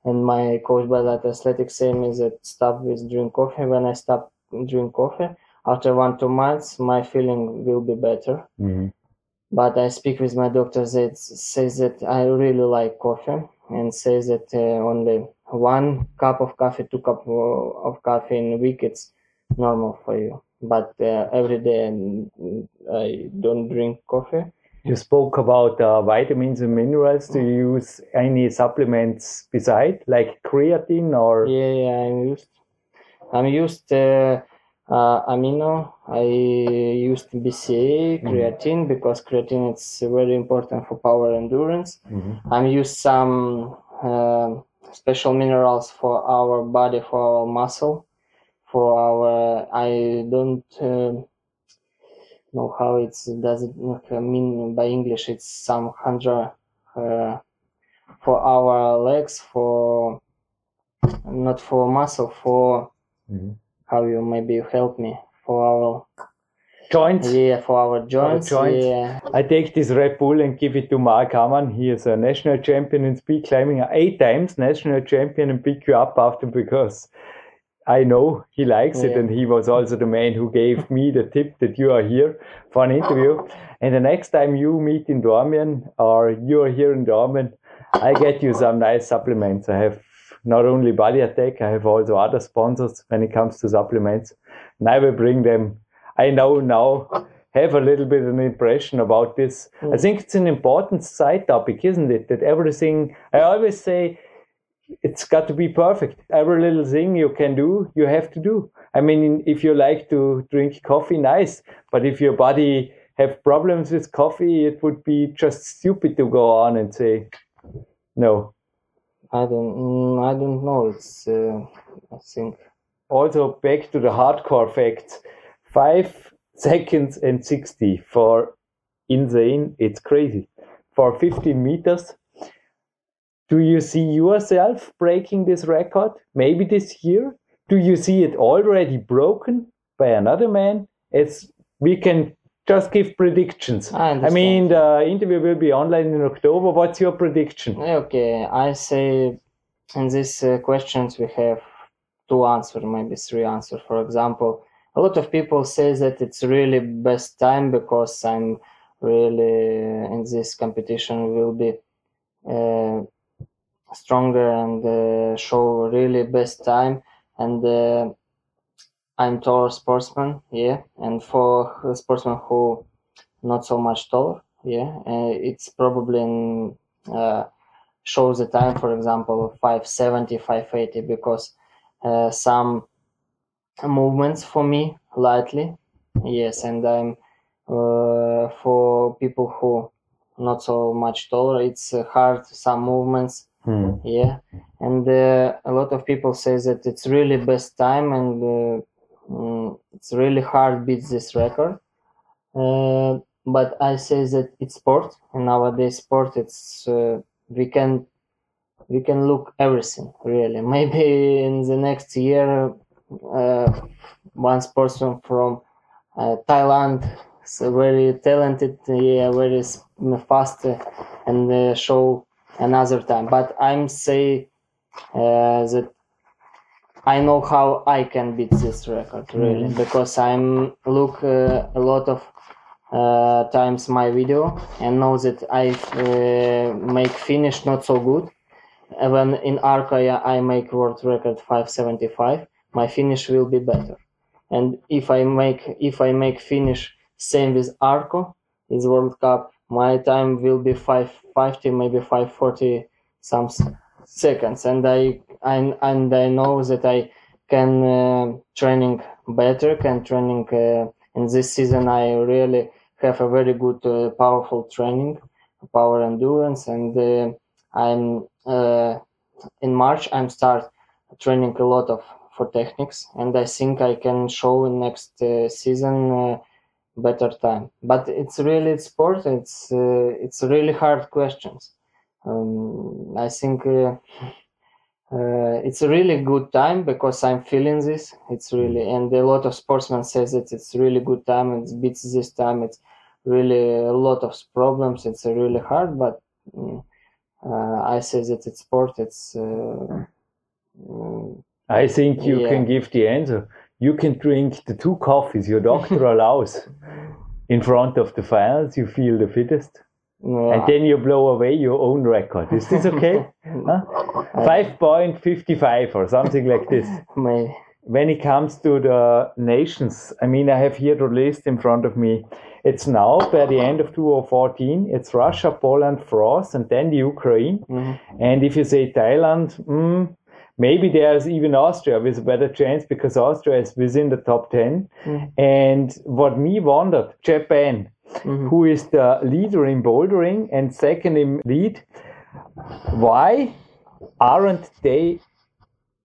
and my coach by that athletic say me that stop with drink coffee when I stop drink coffee after one two months my feeling will be better mhm. but I speak with my doctor that says that I really like coffee and says that uh, only one cup of coffee, two cup of coffee in a week it's normal for you. But uh, every day mm, I don't drink coffee. you spoke about uh, vitamins and minerals. Do you use any supplements beside, like creatine or? Yeah, yeah, I'm used. I'm used uh, uh, amino. I used BCA, creatine because creatine is very important for power endurance. Mhm. I'm used some uh, special minerals for our body, for our muscle, for our. I don't uh, know how it's does it mean by English. It's some hundred uh, for our legs, for not for muscle, for Mhm. how you maybe you help me for our Joints. yeah for our joints, joints. yeah I take this Red Bull and give it to Marc Amann. He is a national champion in speed climbing, eight times national champion, and pick you up after because I know he likes it, and he was also the man who gave me the tip that you are here for an interview. Oh. And the next time you meet in Dornbirn or you are here in Dornbirn, I get you some nice supplements. I have not only Body Attack, I have also other sponsors when it comes to supplements, and I will bring them. I know now have a little bit of an impression about this. I mm. think it's an important side topic, isn't it? That everything, I always say, it's got to be perfect. Every little thing you can do, you have to do. I mean, if you like to drink coffee, nice. But if your body have problems with coffee, it would be just stupid to go on and say, no. I don't mm, I don't know. It's uh, I think Also, back to the hardcore facts. Five seconds and 60 for insane. It's crazy. For 15 meters. Do you see yourself breaking this record? Maybe this year? Do you see it already broken by another man? It's we can just give predictions. I understand. mean, the interview will be online in October. What's your prediction? Okay, I say in these uh, questions we have two answers, maybe three answers. For example, a lot of people say that it's really best time because I'm really in this competition will be uh, stronger and uh, show really best time. And uh, I'm taller sportsman, yeah, and for sportsman who not so much taller, yeah, uh, it's probably in, uh, shows the time, for example, 570, 580, because uh, some movements for me lightly, yes, and I'm uh, for people who not so much taller, it's hard some movements, Hmm. yeah, and uh, a lot of people say that it's really best time and uh, mm, it's really hard beat this record. Uh, but I say that it's sport, and nowadays sport it's uh, we can we can look everything really. Maybe in the next year, uh, one sportsman from uh, Thailand, very talented, yeah, very fast, and show another time. But I'm say uh, that I know how I can beat this record really because I'm look uh, a lot of uh, times my video and know that I uh, make finish not so good. When in Arco I I make world record 575, my finish will be better. And if I make if I make finish same with Arco, is World Cup, my time will be 550, maybe 540 some seconds. And I and, and I know that I can uh, training better, can training uh, in this season. I really have a very good, uh, powerful training, power endurance, and uh, I'm uh, in March. I'm start training a lot of for techniques, and I think I can show in next uh, season better time. But it's really sport. It's uh, it's really hard questions. Um, I think. Uh, uh, it's a really good time because I'm feeling this. It's really, and a lot of sportsmen says that it's really good time. It beats this time. It's really a lot of problems. It's really hard, but mm, uh, I say that it's sport. It's uh, I think you Yeah. can give the answer. You can drink the two coffees your doctor allows in front of the finals. You feel the fittest. no, And then you blow away your own record. Is this okay? huh? 5.55 or something like this. When it comes to the nations, I mean, I have here the list in front of me. It's now by the end of 2014, it's Russia, Poland, France, and then the Ukraine. mhm. And if you say Thailand, mm, maybe there's even Austria with a better chance because Austria is within the top 10. Mm-hmm. And what me wondered, Japan, mm-hmm. who is the leader in bouldering and second in lead, why aren't they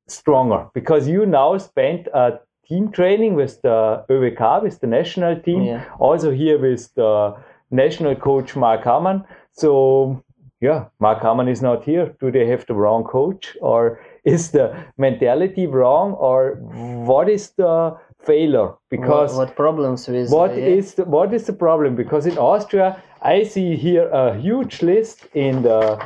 stronger? Because you now spent a team training with the ÖWK, with the national team, Yeah. also here with the national coach Marc Amann. So yeah, Marc Amann is not here. Do they have the wrong coach, or is the mentality wrong, or what is the failure? Because what, what problems with what uh, yeah? is the, what is the problem? Because in Austria, I see here a huge list in the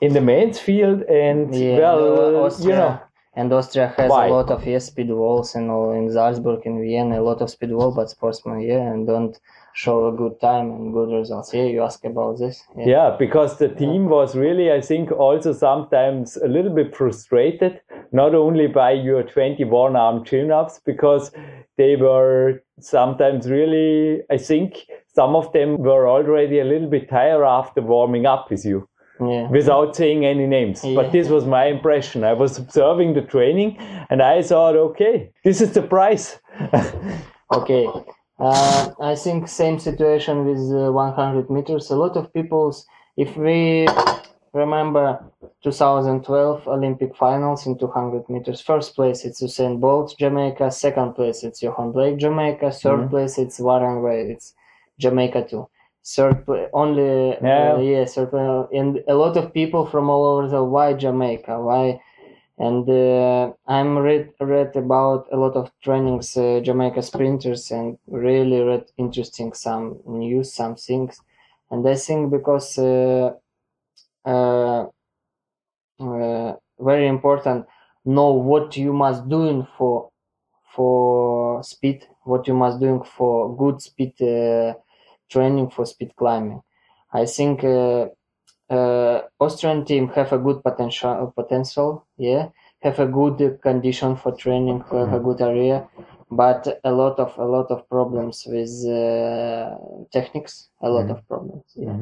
in the men's field, and Yeah, well, Austria, you know, and Austria has Why? a lot of yes speed walls and all in Salzburg in Vienna a lot of speed wall, but sportsmen yeah and don't show a good time and good results. Yeah, you ask about this. Yeah, yeah, because the team was really, I think, also sometimes a little bit frustrated, not only by your 21 arm chin ups, because they were sometimes really, I think, some of them were already a little bit tired after warming up with you. yeah. without saying any names. Yeah. But this was my impression. I was observing the training and I thought, okay, this is the price. Okay. Uh, I think same situation with uh, 100 meters. A lot of people, if we remember 2012 Olympic finals in 200 meters, first place it's Usain Bolt, Jamaica. Second place it's Yohan Blake, Jamaica. 3rd place it's Warren Weir, it's Jamaica too. Third only, Yeah. uh, yeah, third and a lot of people from all over the why Jamaica, why and uh, I'm read read about a lot of trainings, uh, Jamaica sprinters, and really read interesting some news, some things, and I think because uh, uh, uh, very important know what you must doing for for speed, what you must doing for good speed uh, training for speed climbing. I think uh, Austrian team have a good potential, potential, yeah, have a good condition for training, have a good area, but a lot of a lot of problems with uh, techniques, a lot of problems, yeah,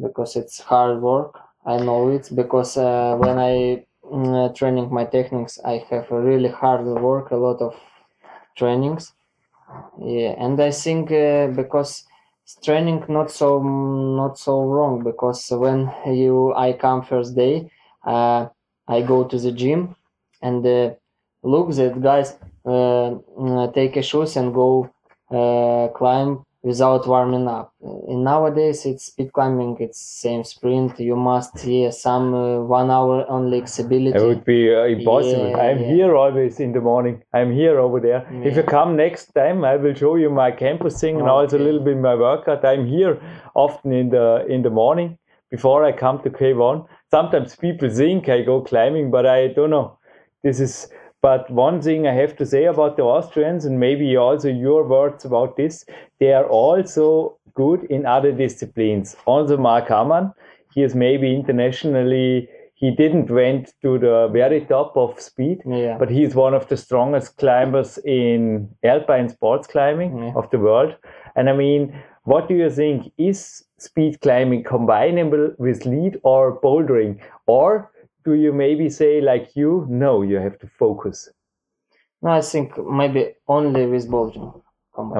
because it's hard work. I know it because uh, when I mm, uh, training my techniques, I have a really hard work, a lot of trainings, yeah, and I think uh, because training not so not so wrong because when you I come first day, uh, I go to the gym and uh, look that guys uh, mm, take a shoes and go uh, climb without warming up. And nowadays it's speed climbing, it's same sprint. You must yeah some uh, one hour only accessibility. It would be uh, impossible. Yeah, I'm yeah. here always in the morning. I'm here over there. If you come next time, I will show you my campus thing and also a little bit my workout. I'm here often in the in the morning before I come to K1. Sometimes people think I go climbing, but I don't know. This is. But one thing I have to say about the Austrians, and maybe also your words about this, they are also good in other disciplines. Also, Marc Amann, he is maybe internationally he didn't went to the very top of speed Yeah. but he's one of the strongest climbers in alpine sports climbing Yeah. of the world and i mean what do you think is speed climbing combinable with lead or bouldering or do you maybe say like you no you have to focus No, I think maybe only with bouldering.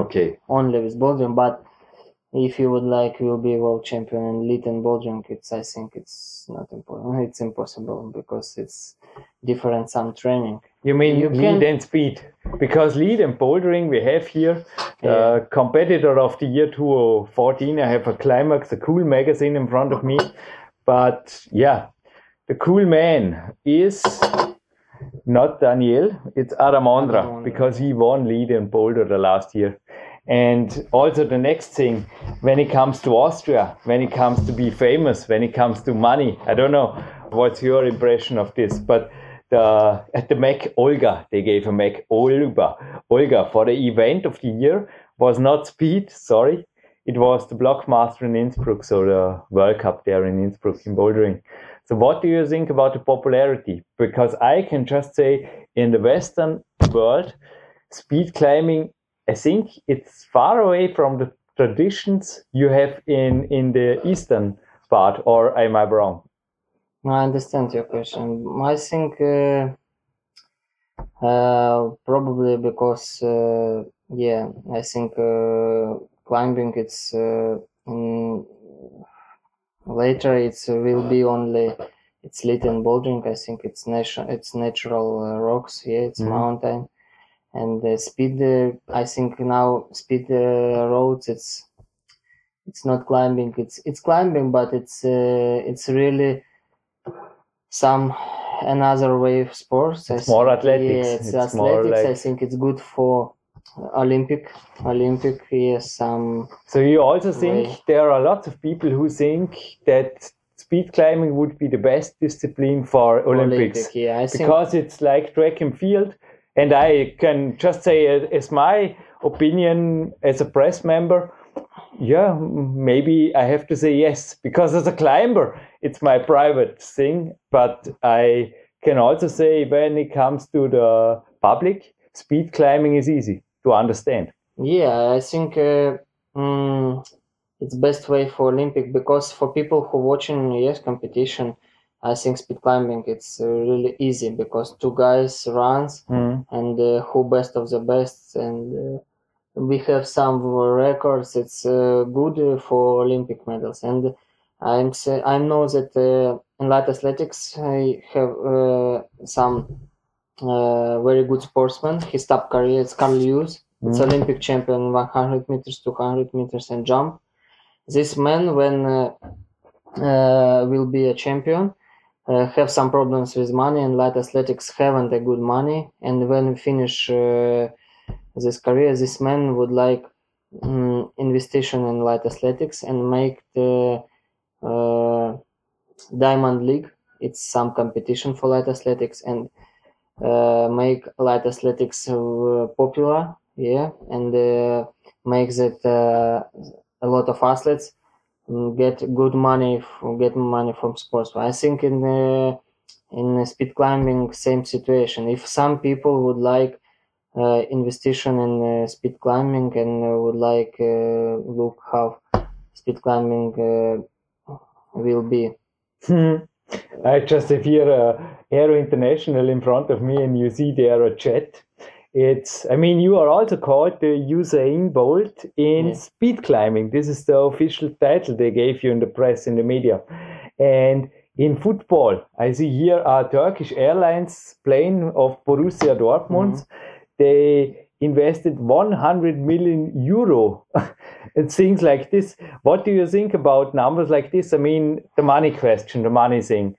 okay Only with bouldering, but if you would like, you'll be world champion in lead and bouldering. It's I think it's not important. It's impossible because it's different some training. You mean You lead can- and speed? Because lead and bouldering we have here. Uh, competitor of the year 2014. I have a climax, a cool magazine in front of me. But yeah, the cool man is not Daniel. It's Adam Ondra Aramondra. because he won lead and boulder the last year. And also the next thing, when it comes to Austria, when it comes to be famous, when it comes to money, I don't know what's your impression of this, but the at the Mac Olga, they gave a Mac Olga Olga for the event of the year was not speed, sorry. It was the Blockmaster in Innsbruck, so the World Cup there in Innsbruck in bouldering. So what do you think about the popularity? Because I can just say in the Western world, speed climbing, I think it's far away from the traditions you have in, in the Eastern part, or am I wrong? I understand your question. I think uh, uh, probably because uh, yeah, I think uh, climbing it's uh, later it's uh, will be only it's lit and bouldering. I think it's natural it's natural uh, rocks. Yeah, it's Mhm. mountain and uh, speed. Uh, I think now speed uh, roads. It's it's not climbing. It's it's climbing, but it's uh, it's really some another way of sports. It's more athletics. Yeah, it's, It's more athletics. I think it's good for Olympic. Olympic, yes. Some So you also think Right. there are lots of people who think that speed climbing would be the best discipline for Olympics Olympic. Yeah, because it's like track and field. And I can just say, as my opinion as a press member, yeah, maybe I have to say yes because as a climber, it's my private thing. But I can also say when it comes to the public, speed climbing is easy to understand. Yeah, I think uh, mm, it's best way for Olympic because for people who watching yes competition, I think speed climbing it's uh, really easy because two guys runs Mm. and uh, who best of the best and uh, we have some records. It's uh, good for Olympic medals and I'm I know that uh, in light athletics I have uh, some uh, very good sportsman. His top career. is Carl Lewis. It's Mhm. Olympic champion 100 meters, 200 meters, and jump. This man, when uh, uh, will be a champion, uh, have some problems with money, and light athletics haven't a good money. And when we finish uh, this career, this man would like um, investigation in light athletics and make the uh, Diamond League. It's some competition for light athletics and make light athletics uh, popular. Yeah, and uh, makes it uh, a lot of athletes mm, get good money, get money from sports. I think in the in speed climbing, same situation. If some people would like uh, in uh, speed climbing and uh, would like uh, look how speed climbing uh, will be. I just have here uh, Aero International in front of me, and you see there a jet. It's, I mean, you are also called the Usain Bolt in Yeah. speed climbing. This is the official title they gave you in the press, in the media. And in football, I see here a Turkish Airlines plane of Borussia Dortmund. They invested 100 million euro. In things like this. What do you think about numbers like this? I mean, the money question, the money thing.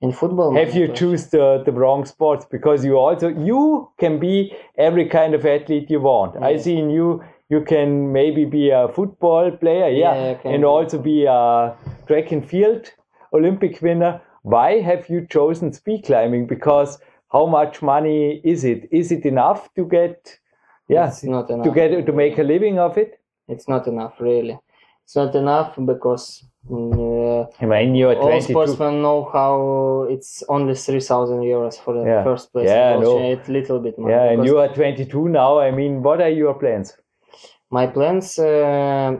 In football, have you choose the, the wrong sports? Because you also you can be every kind of athlete you want. I see in you you can maybe be a football player yeah, Yeah, and be. also be a track and field olympic winner. Why have you chosen speed climbing? Because how much money is it is it enough to get yeah It's not enough. to get to make a living of it It's not enough, really. It's not enough because mm, i mean you're all 22 sportsmen know how it's only 3,000 euros for the Yeah. first place. Yeah, know. It's little bit more. yeah and you are 22 now i mean what are your plans My plans, uh,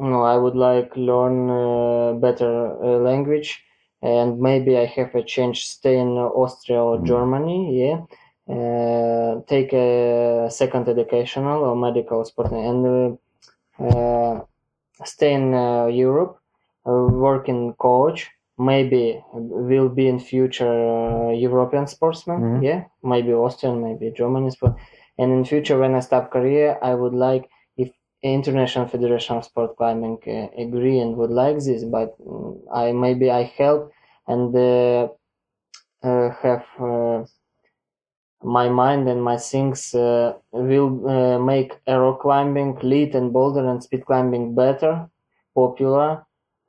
no, I would like learn uh, better uh, language and maybe I have a change, stay in Austria or Germany, yeah. Uh, take a second educational or medical sport and uh, uh, stay in uh, Europe, uh, work in coach. Maybe will be in future uh, European sportsman, Mhm. yeah. Maybe Austrian, maybe German sport. And in future, when I start career, I would like International Federation of Sport Climbing uh, agree and would like this, but mm, I maybe I help and uh, uh, have uh, my mind and my things uh, will uh, make aero climbing, lead and boulder and speed climbing better, popular.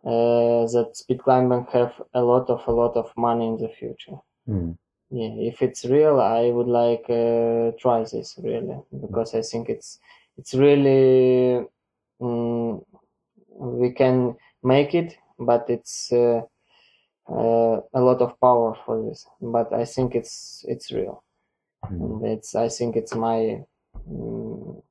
Uh, that speed climbing have a lot of a lot of money in the future. Hmm. Yeah, if it's real, I would like uh, try this really because I think it's it's really mm, we can make it, but it's uh, uh, a lot of power for this. But I think it's it's real. And it's I think it's my mm,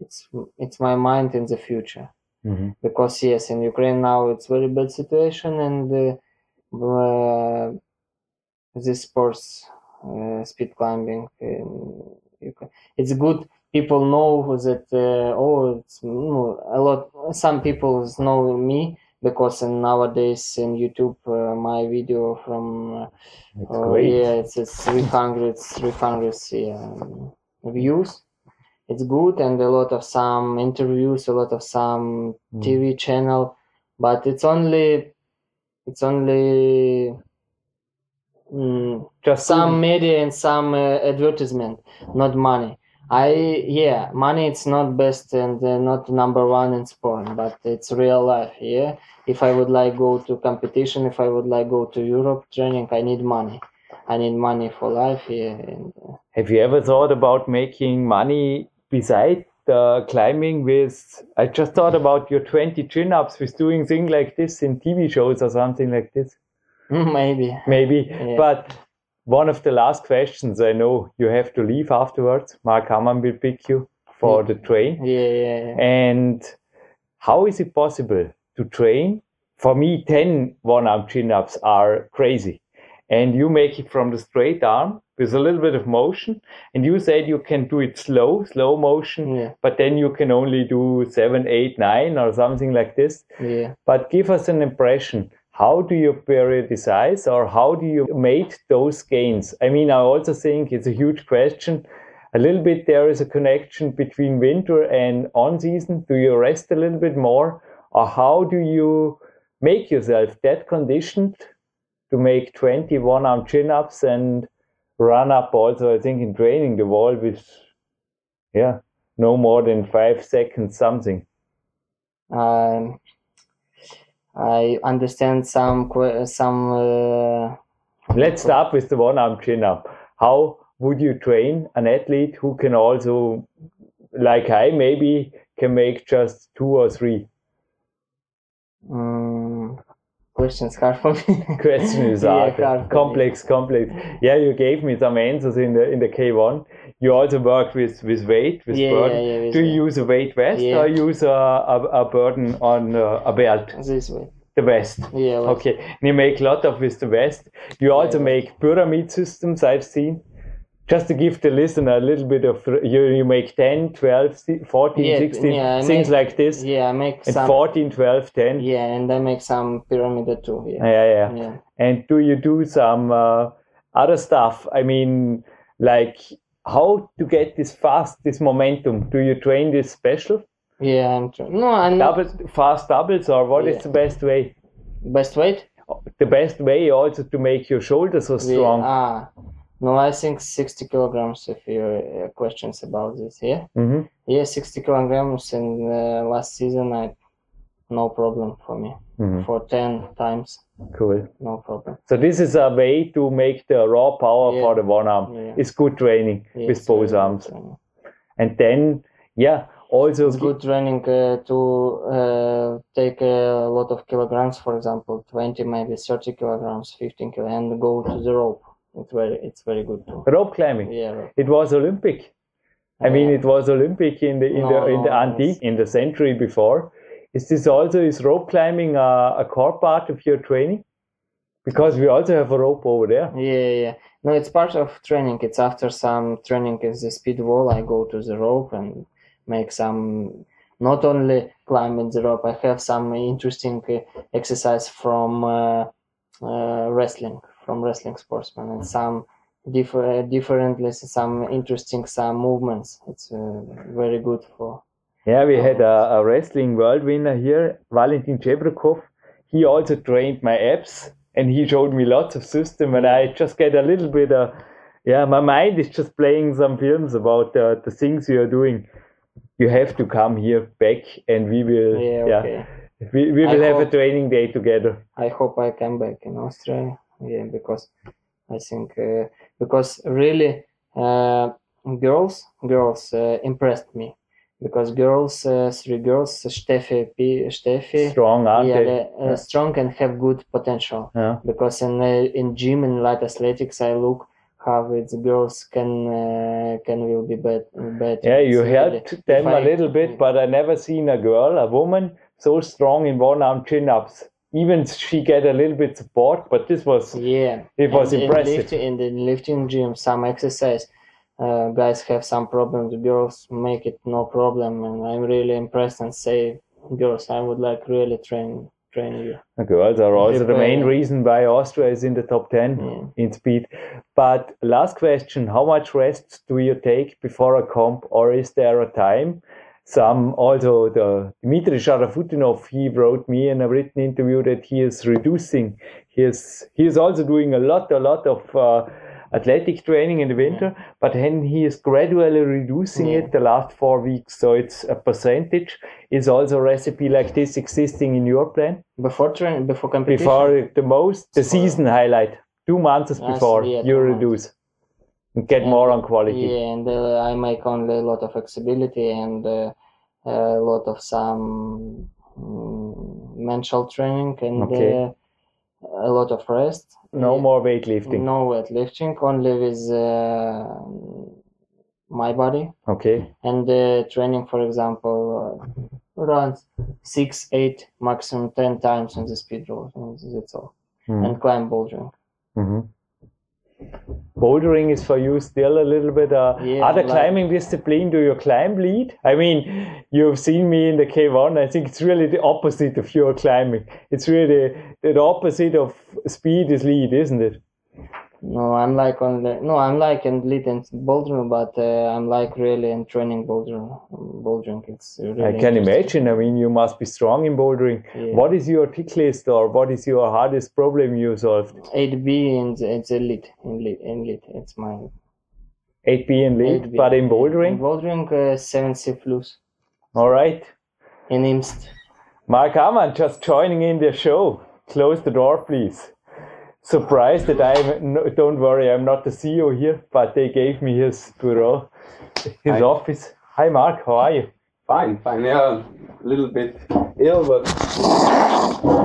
it's it's my mind in the future Mhm. because yes in ukraine now it's very bad situation and uh, uh, this sports uh, speed climbing in Ukraine. it's good people know that uh, oh it's mm, a lot some people know me because in nowadays in youtube uh, my video from uh, oh, yeah it's, it's 300 300 yeah, views. It's good and a lot of some interviews a lot of some Mm. tv channel but it's only it's only mm, Just some media and some uh, advertisement not money i yeah money it's not best and uh, not number one in sport but it's real life yeah if i would like go to competition if i would like go to europe training i need money i need money for life yeah and, uh, Have you ever thought about making money beside climbing with? I just thought about your 20 chin ups with doing things like this in TV shows or something like this. maybe Maybe. Yeah. But one of the last questions, I know you have to leave afterwards. Marc Amann will pick you for the train. yeah yeah, yeah. And how is it possible to train? For me, 10 one arm chin ups are crazy. And you make it from the straight arm with a little bit of motion. And you said you can do it slow, slow motion, Yeah. but then you can only do seven, eight, nine, or something like this. yeah But give us an impression. How do you periodicize or how do you make those gains? I mean, I also think it's a huge question. A little bit there is a connection between winter and on season. Do you rest a little bit more? Or how do you make yourself that conditioned to make 20 one arm chin ups and run up also, I think, in training the wall with, yeah, no more than five seconds something. Um, I understand some some. Uh, Let's start with the one arm chin up. How would you train an athlete who can also, like I maybe, can make just two or three? um, questions hard for me. Question is Yeah, hard. hard for complex, complex. Yeah, you gave me some answers in the in the K1. You also work with with weight, with Yeah, burden. yeah, yeah, Do you use a weight vest or use a, a, a burden on uh, a belt? This way. The vest. Yeah. like- Okay, you make a lot of with the vest. You also make pyramid systems, I've seen. Just to give the listener a little bit of, you, you make 10, 12, 14, Yeah, 16, yeah, things make- like this. Yeah, I make And some. 14, 12, 10. Yeah, and I make some pyramid too. Yeah. yeah, yeah. Yeah. And do you do some uh, other stuff? I mean, like how to get this fast, this momentum? Do you train this special? Yeah, I'm trying. No, I'm not. Double, fast doubles, or what is the best way? Best weight? The best way also to make your shoulders so strong. Ah, no, I think 60 kilograms. If you uh, questions about this, yeah, hmm yeah, 60 kilograms in uh, last season, I no problem for me. Mhm. For 10 times, Cool. no problem. So this is a way to make the raw power Yeah. for the one arm. Yeah. It's good training Yeah, with both arms. training. And then, yeah, also It's good training uh, to uh, take a lot of kilograms, for example, 20, maybe 30 kilograms, 15 kg, and go to the rope. It's very, it's very good too. rope climbing. Yeah, rope. It was Olympic. I mean, it was Olympic in the in No, the in the antique in the century before. Is this also is rope climbing a, a core part of your training? Because we also have a rope over there. Yeah, yeah. No, it's part of training. It's after some training in the speed wall, I go to the rope and make some, not only climbing the rope, I have some interesting uh, exercise from uh, uh, wrestling, from wrestling sportsmen, and some different, differently, some interesting, some movements. It's uh, very good for. Yeah, we had a, a wrestling world winner here, Valentin Chebrikov. He also trained my abs and he showed me lots of system and I just get a little bit uh, yeah, my mind is just playing some films about uh, the things you are doing. You have to come here back and we will Yeah, okay. we, we I will have a training day together. I hope I come back in Austria. Yeah, because I think uh, because really uh, girls girls uh, impressed me because girls uh, three girls Steffi P, Steffi Strong, aren't yeah they? uh, strong and have good potential Yeah. because in uh, in gym and light athletics I look how its girls can uh, can will be bet- better. Yeah, you It's really- helped them if a I- little bit, but I never seen a girl, a woman, so strong in one arm chin ups. Even she get a little bit support, but this was Yeah, It was And impressive. In, in the lifting gym, some exercise, uh, guys have some problems. Girls make it no problem, and I'm really impressed and say, girls, I would like really train train you. the girls are also the main reason why Austria is in the top ten Yeah. in speed. But last question: How much rest do you take before a comp, or is there a time? Some also the Dmitry Sharafutdinov, he wrote me in a written interview that he is reducing. He is he is also doing a lot, a lot of uh, athletic training in the winter, but then he is gradually reducing Yeah. it the last four weeks. So it's a percentage. Is also a recipe like this existing in your plan? Before train, before competition. Before the most, the season highlight, two months Yes, before yeah, you reduce and get And- more on quality. Yeah, and uh, I make only a lot of flexibility and uh, a lot of some mm, mental training and Okay. uh, a lot of rest. No Yeah. more weightlifting. No weightlifting, only with uh, my body Okay. and uh, training. For example, uh, runs six, eight, maximum ten times on the speed road. And that's all. Mhm. And climb bouldering. hmm Bouldering is for you still a little bit uh, Yeah, other like- climbing discipline. Do you climb lead? I mean, you've seen me in the K1. I think it's really the opposite of your climbing. It's really the opposite of speed is lead, isn't it? No, I'm like on the no, I'm like in lit and bouldering, but uh, I'm like really in training bouldering. Bouldering, it's really I can imagine. I mean, you must be strong in bouldering. Yeah. What is your tick list or what is your hardest problem you solved? 8B and it's elite, in lit, in lit. It's my 8B in lead, 8B. but in bouldering. In bouldering? uh, 7C plus All right. in Imst. Marc Amann just joining in the show. Close the door, please. Surprised that I'm, no, don't worry, I'm not the CEO here, but they gave me his bureau, his Hi. office. Hi, Marc, how are you? Fine, fine. Yeah, a little bit ill, but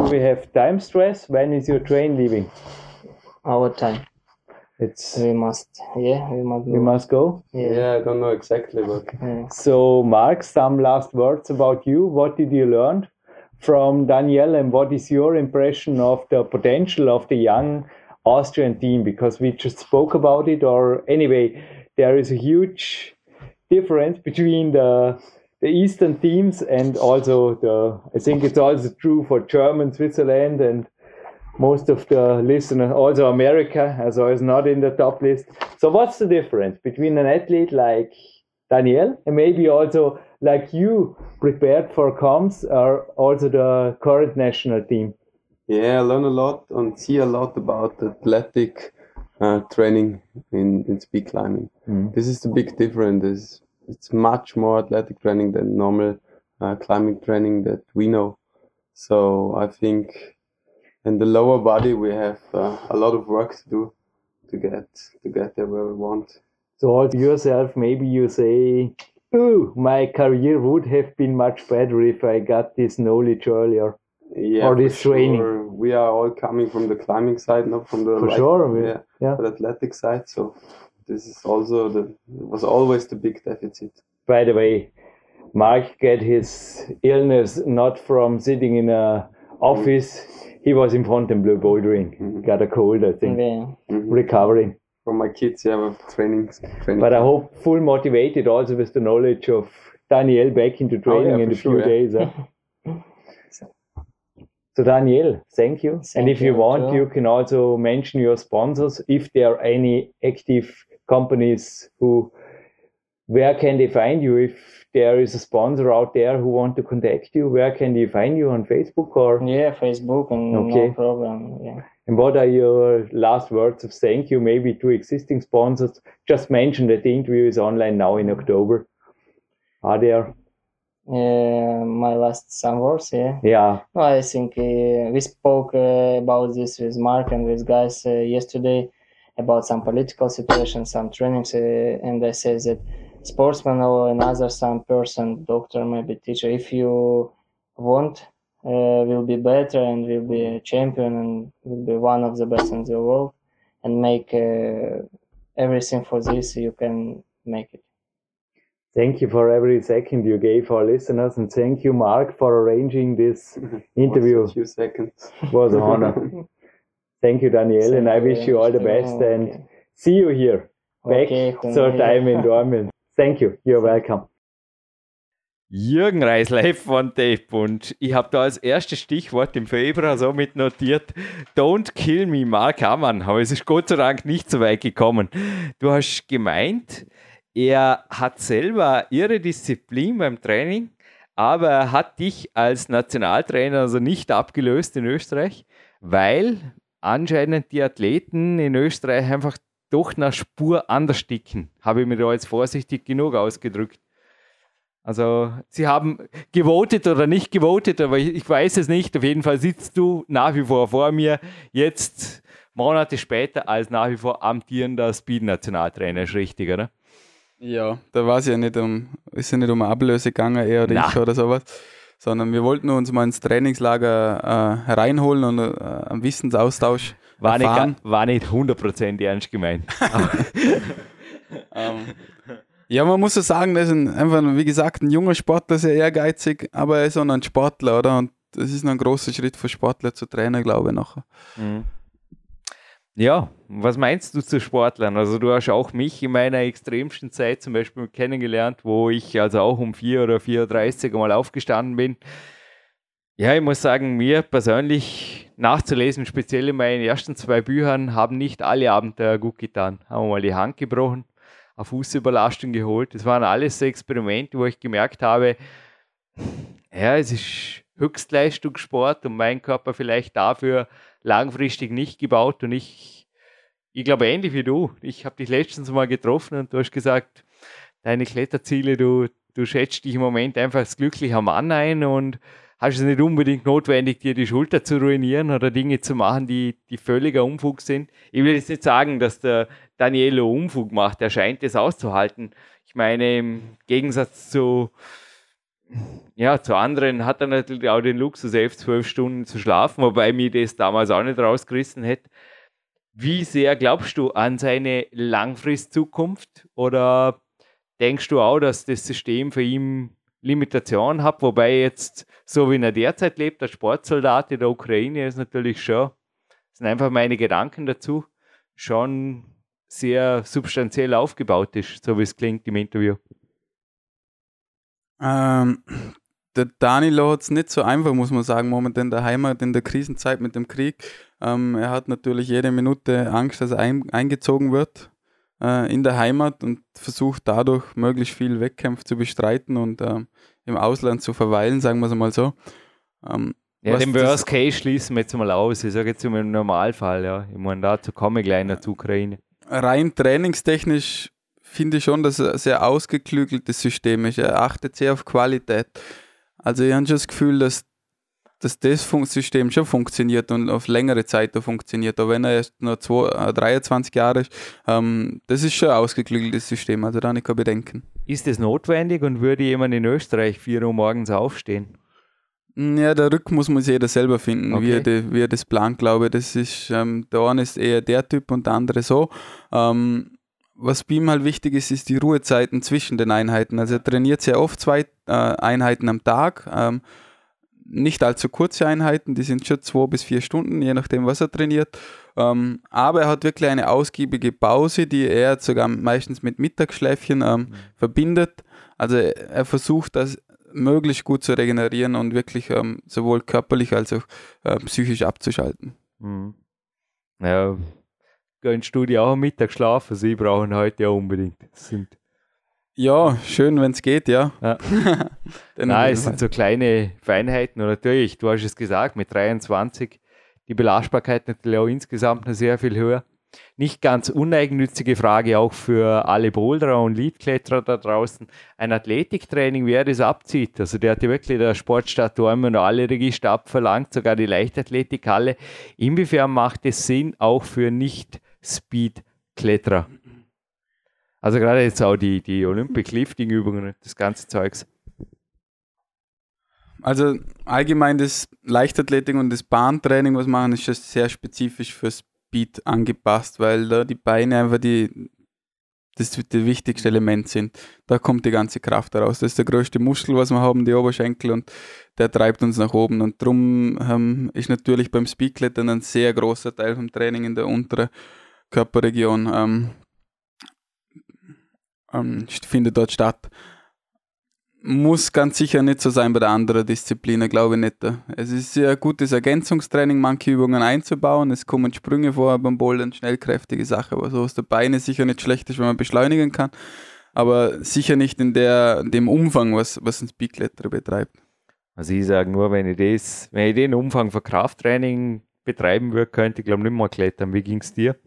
We have time stress. When is your train leaving? Our time. It's We must, yeah, we must. we must go. Yeah. yeah, I don't know exactly, but yeah. So, Marc, some last words about you. What did you learn from Danielle, and what is your impression of the potential of the young Austrian team? Because we just spoke about it, or anyway, there is a huge difference between the the Eastern teams and also the. I think it's also true for German, Switzerland, and most of the listeners, also America, as I was not in the top list. So, what's the difference between an athlete like Daniel and maybe also like you prepared for comms or also the current national team? yeah, I learn a lot and see a lot about athletic uh, training in, in speed climbing. Mm. This is the big difference. It's, it's much more athletic training than normal uh, climbing training that we know. So I think in the lower body we have uh, a lot of work to do to get to get there where we want. So yourself, maybe you say, "Oh, my career would have been much better if I got this knowledge earlier." Yeah, Or for this training. sure. We are all coming from the climbing side, not from the For like, sure, yeah, yeah. the athletic side. So this is also the it was always the big deficit. By the way, Marc got his illness not from sitting in a mm-hmm. office. He was in Fontainebleau bouldering. Mm-hmm. Got a cold, I think. Yeah. Mm-hmm. Recovering. From my kids, yeah, with training, training. But I hope full motivated also with the knowledge of Daniel back into training Oh, yeah, in for a few sure, yeah. days. huh? so Daniel, thank you. and if you, you, want, Joe. you can also mention your sponsors if there are any active companies who where can they find you if there is a sponsor out there who want to contact you where can they find you on facebook or Yeah, Facebook and Okay. no problem. Yeah. And what are your last words of thank you maybe to existing sponsors? Just mention that the interview is online now in october. Are there Uh, my last some words, yeah. yeah. No, I think uh, we spoke uh, about this with Marc and with guys uh, yesterday about some political situation, some trainings, uh, and I said that sportsman or another some person, doctor, maybe teacher, if you want, uh, will be better and will be a champion and will be one of the best in the world, and make uh, everything for this, you can make it. Thank you for every second you gave our listeners, and thank you, Marc, for arranging this interview. a few seconds. Was an honor. thank you, Daniel, and I Thank you wish you all the best much. and Okay. see you here back Okay, zur Time in Dornbirn. Thank you. You're welcome. Jürgen Reis live von Tape und ich habe da als erstes Stichwort im Februar somit notiert, Don't kill me, Mark Ammann, aber es ist Gott sei Dank nicht so weit gekommen. Du hast gemeint, er hat selber ihre Disziplin beim Training, aber er hat dich als Nationaltrainer also nicht abgelöst in Österreich, weil anscheinend die Athleten in Österreich einfach doch nach Spur anders ticken. Habe ich mir da jetzt vorsichtig genug ausgedrückt. Also, sie haben gewotet oder nicht gewotet, aber ich, ich weiß es nicht. Auf jeden Fall sitzt du nach wie vor vor mir, jetzt Monate später als nach wie vor amtierender Speed-Nationaltrainer. Ist richtig, oder? Ja, da war es ja nicht um, ist ja nicht um Ablöse gegangen, er oder Na. ich oder sowas, sondern wir wollten uns mal ins Trainingslager äh, hereinholen und äh, einen Wissensaustausch War nicht, erfahren. ga- war nicht 100% ernst gemeint. Ähm, ja, man muss so sagen, das ist ein, einfach, wie gesagt, ein junger Sportler, sehr ehrgeizig, aber er ist auch ein Sportler, oder? Und das ist ein großer Schritt für Sportler zu Trainer, glaube ich, nachher. Mhm. Ja, was meinst du zu Sportlern? Also du hast auch mich in meiner extremsten Zeit zum Beispiel kennengelernt, wo ich also auch um 4 oder 4.30 Uhr mal aufgestanden bin. Ja, ich muss sagen, mir persönlich nachzulesen, speziell in meinen ersten zwei Büchern, haben nicht alle Abenteuer gut getan. Haben wir mal die Hand gebrochen, eine Fußüberlastung geholt. Das waren alles so Experimente, wo ich gemerkt habe, ja, es ist Höchstleistungssport und mein Körper vielleicht dafür langfristig nicht gebaut und ich, ich glaube ähnlich wie du. Ich habe dich letztens mal getroffen und du hast gesagt, deine Kletterziele, du, du schätzt dich im Moment einfach als glücklicher Mann ein und hast es nicht unbedingt notwendig, dir die Schulter zu ruinieren oder Dinge zu machen, die, die völliger Unfug sind. Ich will jetzt nicht sagen, dass der Danielo Unfug macht, er scheint es auszuhalten. Ich meine, im Gegensatz zu, ja, zu anderen hat er natürlich auch den Luxus, elf, zwölf Stunden zu schlafen, wobei mir das damals auch nicht rausgerissen hätte. Wie sehr glaubst du an seine Langfristzukunft oder denkst du auch, dass das System für ihn Limitationen hat, wobei jetzt, so wie er derzeit lebt, der Sportsoldat in der Ukraine ist natürlich schon, sind einfach meine Gedanken dazu, schon sehr substanziell aufgebaut ist, so wie es klingt im Interview. Ähm, der Danilo hat es nicht so einfach, muss man sagen, momentan in der Heimat, in der Krisenzeit mit dem Krieg. Ähm, er hat natürlich jede Minute Angst, dass er ein, eingezogen wird äh, in der Heimat und versucht dadurch möglichst viel Wettkämpfe zu bestreiten und ähm, im Ausland zu verweilen, sagen wir es mal so. Ähm, ja, den Worst Case schließen wir jetzt mal aus. Ich sage jetzt im Normalfall, ja. Ich meine, dazu komme ich gleich noch zur Ukraine. Rein trainingstechnisch finde ich schon, dass es ein sehr ausgeklügeltes System ist. Er achtet sehr auf Qualität. Also ich habe schon das Gefühl, dass dass das System schon funktioniert und auf längere Zeit funktioniert. Aber wenn er erst nur zwei, äh, 23 Jahre ist, ähm, das ist schon ein ausgeklügeltes System, also da nicht kein Bedenken. Ist das notwendig und würde jemand in Österreich 4 Uhr morgens aufstehen? Hm, ja, der Rhythmus muss jeder selber finden, okay. wie, er de, wie er das plant, glaube ich. Das ist, ähm, der eine ist eher der Typ und der andere so. Ähm, was bei ihm halt wichtig ist, ist die Ruhezeiten zwischen den Einheiten. Also er trainiert sehr oft zwei äh, Einheiten am Tag. Ähm, nicht allzu kurze Einheiten, die sind schon zwei bis vier Stunden, je nachdem, was er trainiert. Ähm, aber er hat wirklich eine ausgiebige Pause, die er sogar meistens mit Mittagsschläfchen ähm, mhm. verbindet. Also er versucht das möglichst gut zu regenerieren und wirklich ähm, sowohl körperlich als auch äh, psychisch abzuschalten. Mhm. Ja, gönnst du dir auch Mittagsschlaf? Sie brauchen heute ja unbedingt. Das sind ja, schön, wenn es geht, ja. ja. Nein, es sind so kleine Feinheiten. Und natürlich, du hast es gesagt, mit 23 die Belastbarkeit natürlich auch insgesamt noch sehr viel höher. Nicht ganz uneigennützige Frage auch für alle Boulderer und Leadkletterer da draußen. Ein Athletiktraining, wer das abzieht. Also der hat ja wirklich der Sportstadt Dortmund alle Register abverlangt, sogar die Leichtathletikhalle. Inwiefern macht es Sinn auch für Nicht-Speed-Kletterer? Also gerade jetzt auch die, die Olympic Lifting Übungen, das ganze Zeugs. Also allgemein das Leichtathletik und das Bahntraining, was machen, ist schon sehr spezifisch für Speed angepasst, weil da die Beine einfach die, das die wichtigste Element sind. Da kommt die ganze Kraft heraus. Das ist der größte Muskel, was wir haben, die Oberschenkel, und der treibt uns nach oben. Und darum ähm, ist natürlich beim Speedklettern ein sehr großer Teil vom Training in der unteren Körperregion. Ähm, ähm, findet dort statt. Muss ganz sicher nicht so sein bei der anderen Disziplin, glaube ich nicht. Es ist sehr gutes Ergänzungstraining, manche Übungen einzubauen. Es kommen Sprünge vor beim Bouldern, schnellkräftige Sache, aber so aus der Beine sicher nicht schlecht ist, wenn man beschleunigen kann. Aber sicher nicht in, der, dem Umfang, was, was ein Speedkletterer betreibt. Also ich sage nur, wenn ich das, wenn ich den Umfang für Krafttraining betreiben würde, könnte ich glaube nicht mehr klettern. Wie ging es dir?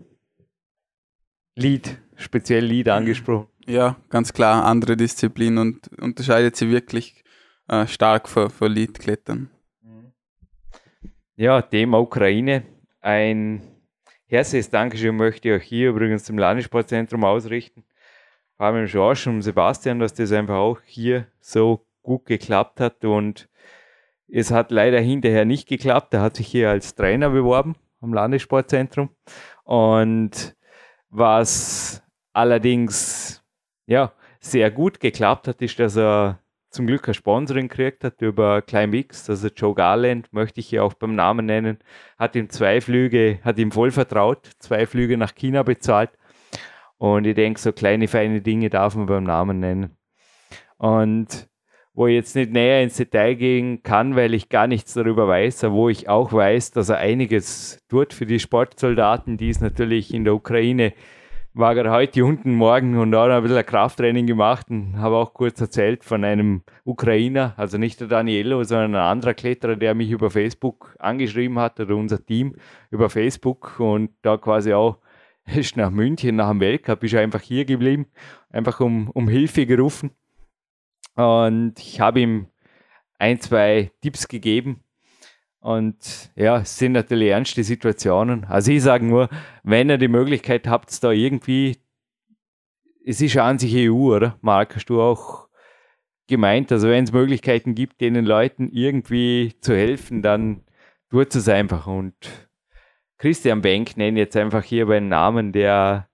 Lied, speziell Lied angesprochen. Ja, ganz klar, andere Disziplin und unterscheidet sie wirklich äh, stark von, von Leadklettern. Ja, Thema Ukraine. Ein herzliches Dankeschön möchte ich auch hier übrigens zum Landessportzentrum ausrichten. Vor allem George und Sebastian, dass das einfach auch hier so gut geklappt hat und es hat leider hinterher nicht geklappt. Er hat sich hier als Trainer beworben am Landessportzentrum und was allerdings ja, sehr gut geklappt hat, ist, dass er zum Glück ein Sponsoring gekriegt hat über Climbx, also Joe Garland, möchte ich hier auch beim Namen nennen, hat ihm zwei Flüge, hat ihm voll vertraut, zwei Flüge nach China bezahlt. Und ich denke, so kleine, feine Dinge darf man beim Namen nennen. Und wo ich jetzt nicht näher ins Detail gehen kann, weil ich gar nichts darüber weiß, aber wo ich auch weiß, dass er einiges tut für die Sportsoldaten, die es natürlich in der Ukraine war gerade heute unten morgen und auch ein bisschen Krafttraining gemacht und habe auch kurz erzählt von einem Ukrainer, also nicht der Danielo, sondern ein anderer Kletterer, der mich über Facebook angeschrieben hat oder unser Team über Facebook und da quasi auch ist nach München, nach dem Weltcup, ist einfach hier geblieben, einfach um, um Hilfe gerufen und ich habe ihm ein, zwei Tipps gegeben. Und ja, es sind natürlich ernste Situationen. Also ich sage nur, wenn ihr die Möglichkeit habt, da irgendwie, es ist ja an sich EU, oder? Marc, hast du auch gemeint, also wenn es Möglichkeiten gibt, den Leuten irgendwie zu helfen, dann tut es einfach. Und Christian Bank nenne jetzt einfach hier beim Namen, der,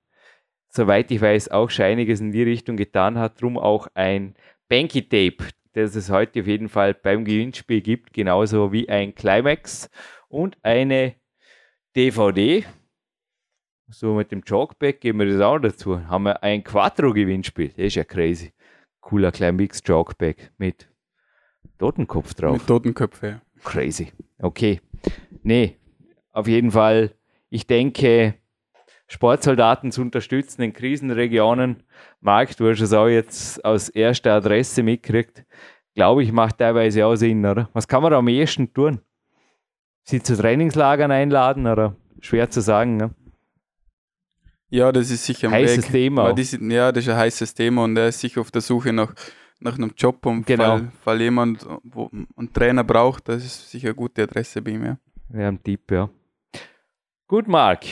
soweit ich weiß, auch Scheiniges in die Richtung getan hat, drum auch ein Banky Tape, das es heute auf jeden Fall beim Gewinnspiel gibt, genauso wie ein Climax und eine DVD. So mit dem Jogback geben wir das auch dazu. Haben wir ein Quattro-Gewinnspiel. Das ist ja crazy. Cooler Climax Jogback mit Totenkopf drauf. Mit Totenköpfe, ja. Crazy. Okay. Nee, auf jeden Fall, ich denke, Sportsoldaten zu unterstützen in Krisenregionen. Marc, du hast es auch jetzt aus erster Adresse mitgekriegt. Glaube ich, macht teilweise auch Sinn, oder? Was kann man da am ehesten tun? Sie zu Trainingslagern einladen, oder? Schwer zu sagen, ne? Ja, das ist sicher ein heißes Weg. Thema. Das, ja, das ist ein heißes Thema und er ist sicher auf der Suche nach, nach einem Job und genau. fall, fall jemand wo, einen Trainer braucht, das ist sicher eine gute Adresse bei ihm, ja. Ja, ein Tipp, ja. Gut, Marc.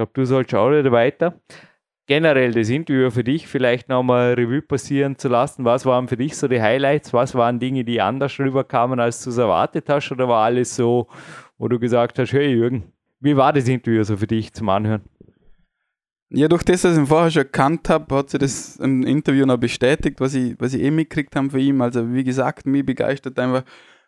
Ich glaube, du sollst auch wieder weiter. Generell das Interview für dich vielleicht nochmal Revue passieren zu lassen. Was waren für dich so die Highlights? Was waren Dinge, die anders rüberkamen, als du es erwartet hast? Oder war alles so, wo du gesagt hast, hey Jürgen, wie war das Interview so für dich zum Anhören? Ja, durch das, dass ich vorher schon erkannt habe, hat sich das im Interview noch bestätigt, was ich, was ich eh mitgekriegt habe von ihm. Also wie gesagt, mich begeistert einfach,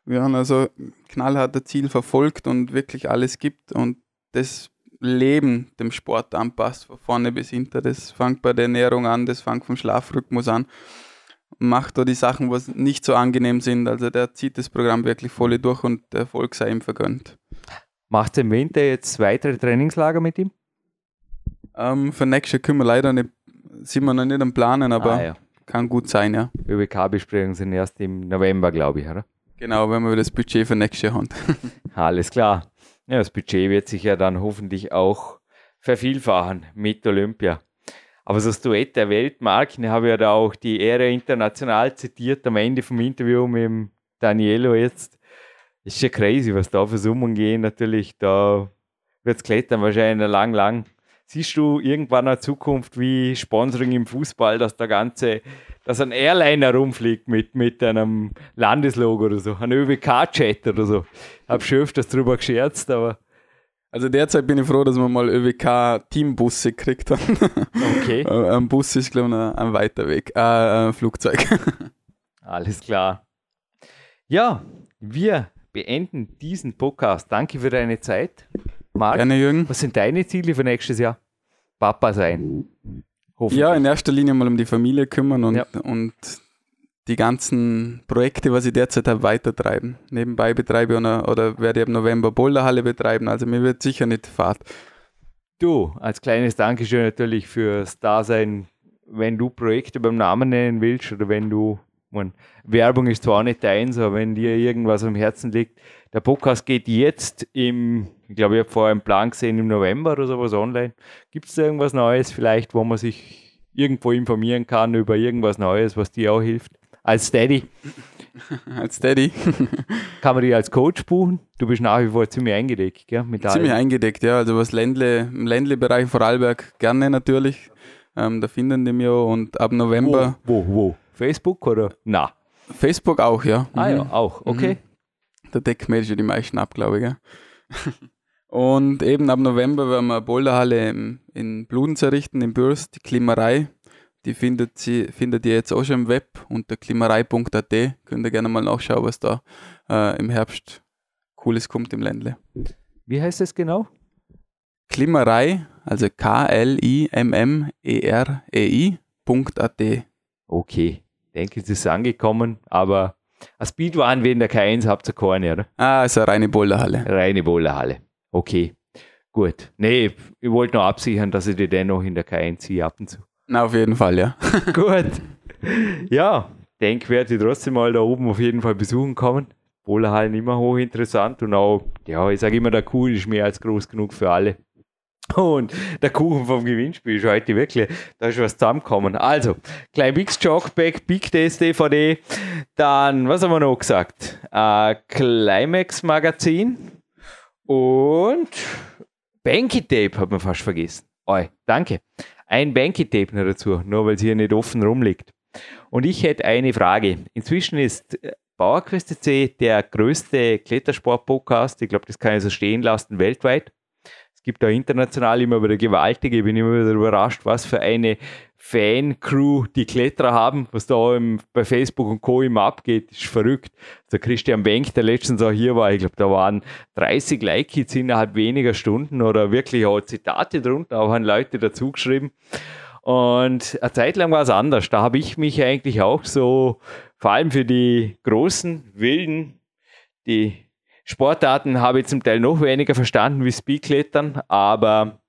wir haben also knallharter Ziel verfolgt und wirklich alles gibt und das Leben dem Sport anpasst, von vorne bis hinter. Das fängt bei der Ernährung an, das fängt vom Schlafrhythmus an. Macht da die Sachen, was nicht so angenehm sind. Also der zieht das Programm wirklich voll durch und der Erfolg sei ihm vergönnt. Macht im Winter jetzt weitere Trainingslager mit ihm? Ähm, für nächstes Jahr können wir leider nicht, sind wir noch nicht am Planen, aber ah, ja. kann gut sein, ja. ÖWK-Besprechungen sind erst im November, glaube ich, oder? Genau, wenn wir das Budget für nächstes Jahr haben. Alles klar. Ja, das Budget wird sich ja dann hoffentlich auch vervielfachen mit Olympia. Aber so das Duett der Weltmarken habe ja da auch die Ehre international zitiert am Ende vom Interview mit dem Danielo jetzt. Ist ja crazy, was da für Summen gehen. Natürlich, da wird es klettern wahrscheinlich lang, lang. Siehst du irgendwann in Zukunft wie Sponsoring im Fußball, dass der ganze dass ein Airliner rumfliegt mit, mit einem Landeslogo oder so, ein ÖWK-Chat oder so. Hab schon öfters drüber gescherzt, aber. Also derzeit bin ich froh, dass man mal ÖWK-Teambusse kriegt. Okay. ein Bus ist, glaube ich, ein weiter Weg. Äh, ein Flugzeug. Alles klar. Ja, wir beenden diesen Podcast. Danke für deine Zeit. Marc, Gerne, Jürgen. Was sind deine Ziele für nächstes Jahr? Papa sein. Ja, in erster Linie mal um die Familie kümmern und, ja. und die ganzen Projekte, was ich derzeit habe, weitertreiben. Nebenbei betreibe oder, oder werde ich im November Boulderhalle betreiben, also mir wird sicher nicht Fahrt. Du, als kleines Dankeschön natürlich fürs Dasein, wenn du Projekte beim Namen nennen willst oder wenn du, man, Werbung ist zwar nicht deins, aber wenn dir irgendwas am Herzen liegt, der Podcast geht jetzt im, ich glaube, ich habe vorher einen Plan gesehen, im November oder sowas online. Gibt es da irgendwas Neues vielleicht, wo man sich irgendwo informieren kann über irgendwas Neues, was dir auch hilft? Als Steady. als Steady. kann man dich als Coach buchen? Du bist nach wie vor ziemlich eingedeckt, gell? Mit ziemlich eingedeckt, ja. Also was Ländle, im Ländle-Bereich Vorarlberg gerne natürlich. Ähm, da finden die mich auch und ab November. Wo, wo, wo? Facebook oder? Na. Facebook auch, ja. Ah ja, mhm. auch, okay. Mhm da decken wir schon die meisten ab, glaube ich. Ja. Und eben ab November werden wir eine Boulderhalle in, in Bludenz errichten, in Bürst, die Klimerei. Die findet, sie, findet ihr jetzt auch schon im Web unter klimerei.at. Könnt ihr gerne mal nachschauen, was da äh, im Herbst Cooles kommt im Ländle. Wie heißt es genau? Klimerei, also K-L-I-M-M-E-R-E-I.at. Okay, denke, es ist angekommen, aber Ein Speedrun wie in der K1 habt ihr keine, oder? Ah, ist eine reine Boulderhalle. Reine Boulderhalle. Okay. Gut. Nee, ich wollte noch absichern, dass ich die dennoch in der K1 ziehe ab und zu. Na, auf jeden Fall, ja. Gut. Ja, denke, werde ich trotzdem mal da oben auf jeden Fall besuchen kommen. Boulderhallen immer hochinteressant und auch, ja, ich sage immer, der Kuchen ist mehr als groß genug für alle. Und der Kuchen vom Gewinnspiel ist heute wirklich, da ist was zusammengekommen. Also, klein Big Jockback, Big Test DVD, dann, was haben wir noch gesagt? Äh, Climax Magazin und Banky Tape hat man fast vergessen. Oi, danke. Ein Banky Tape noch dazu, nur weil es hier nicht offen rumliegt. Und ich hätte eine Frage. Inzwischen ist PowerQuest.c der größte Klettersport-Podcast. Ich glaube, das kann ich so stehen lassen weltweit. Es gibt da international immer wieder gewaltige. Ich bin immer wieder überrascht, was für eine Fan-Crew die Kletterer haben, was da im, bei Facebook und Co. immer abgeht, ist verrückt. Der Christian Benk, der letztens auch hier war, ich glaube, da waren 30 Like-Hits innerhalb weniger Stunden oder wirklich auch Zitate drunter, auch an Leute dazugeschrieben. Und eine Zeit lang war es anders. Da habe ich mich eigentlich auch so, vor allem für die großen, wilden, die Sportarten habe ich zum Teil noch weniger verstanden wie Speedklettern, aber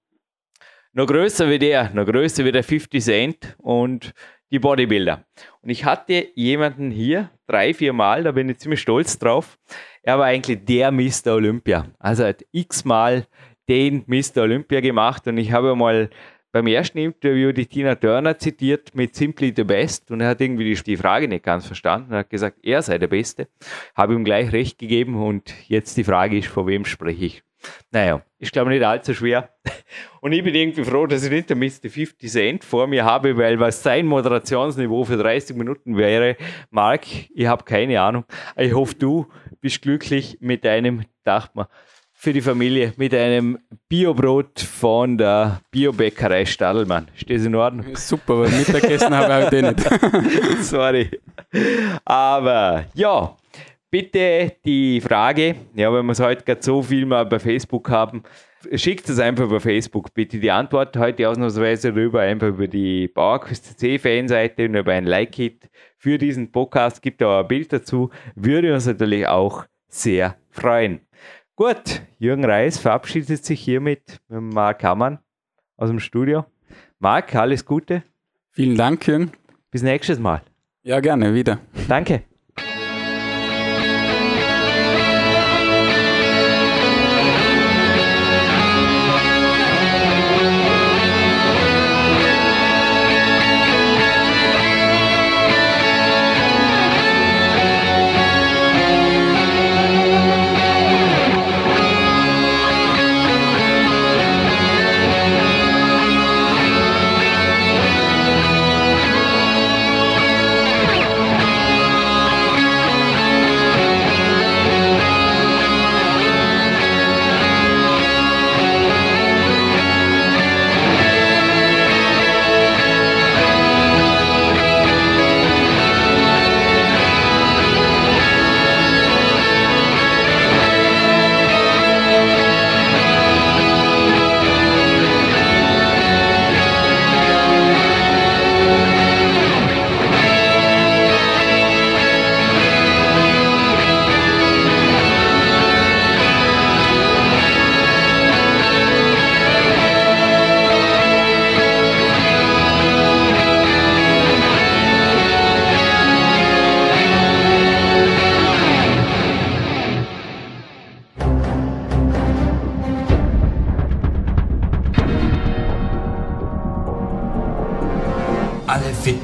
noch größer wie der, noch größer wie der 50 Cent und die Bodybuilder. Und ich hatte jemanden hier drei, vier Mal, da bin ich ziemlich stolz drauf. Er war eigentlich der Mr. Olympia. Also er hat x-mal den Mr. Olympia gemacht und ich habe mal beim ersten Interview die Tina Turner zitiert mit Simply the Best und er hat irgendwie die, Frage nicht ganz verstanden. Er hat gesagt, er sei der Beste. Habe ihm gleich recht gegeben und jetzt die Frage ist, von wem spreche ich? Naja, ist glaube ich nicht allzu schwer. Und ich bin irgendwie froh, dass ich nicht der Mr. 50 Cent vor mir habe, weil was sein Moderationsniveau für 30 Minuten wäre, Marc, ich habe keine Ahnung. Ich hoffe, du bist glücklich mit deinem, dachte man, für die Familie mit einem Biobrot von der Biobäckerei Stadelmann. Steht das in Ordnung? Super, weil Mittagessen habe ich heute nicht. Sorry. Aber ja, bitte die Frage, ja, wenn wir es heute gerade so viel mal bei Facebook haben, schickt es einfach über Facebook. Bitte die Antwort heute ausnahmsweise rüber, einfach über die Bauerküste C Fanseite und über ein Like-Hit für diesen Podcast. Gibt auch ein Bild dazu. Würde uns natürlich auch sehr freuen. Gut, Jürgen Reis verabschiedet sich hiermit mit Marc Hammann aus dem Studio. Marc, alles Gute. Vielen Dank, Jürgen. Bis nächstes Mal. Ja, gerne, wieder. Danke.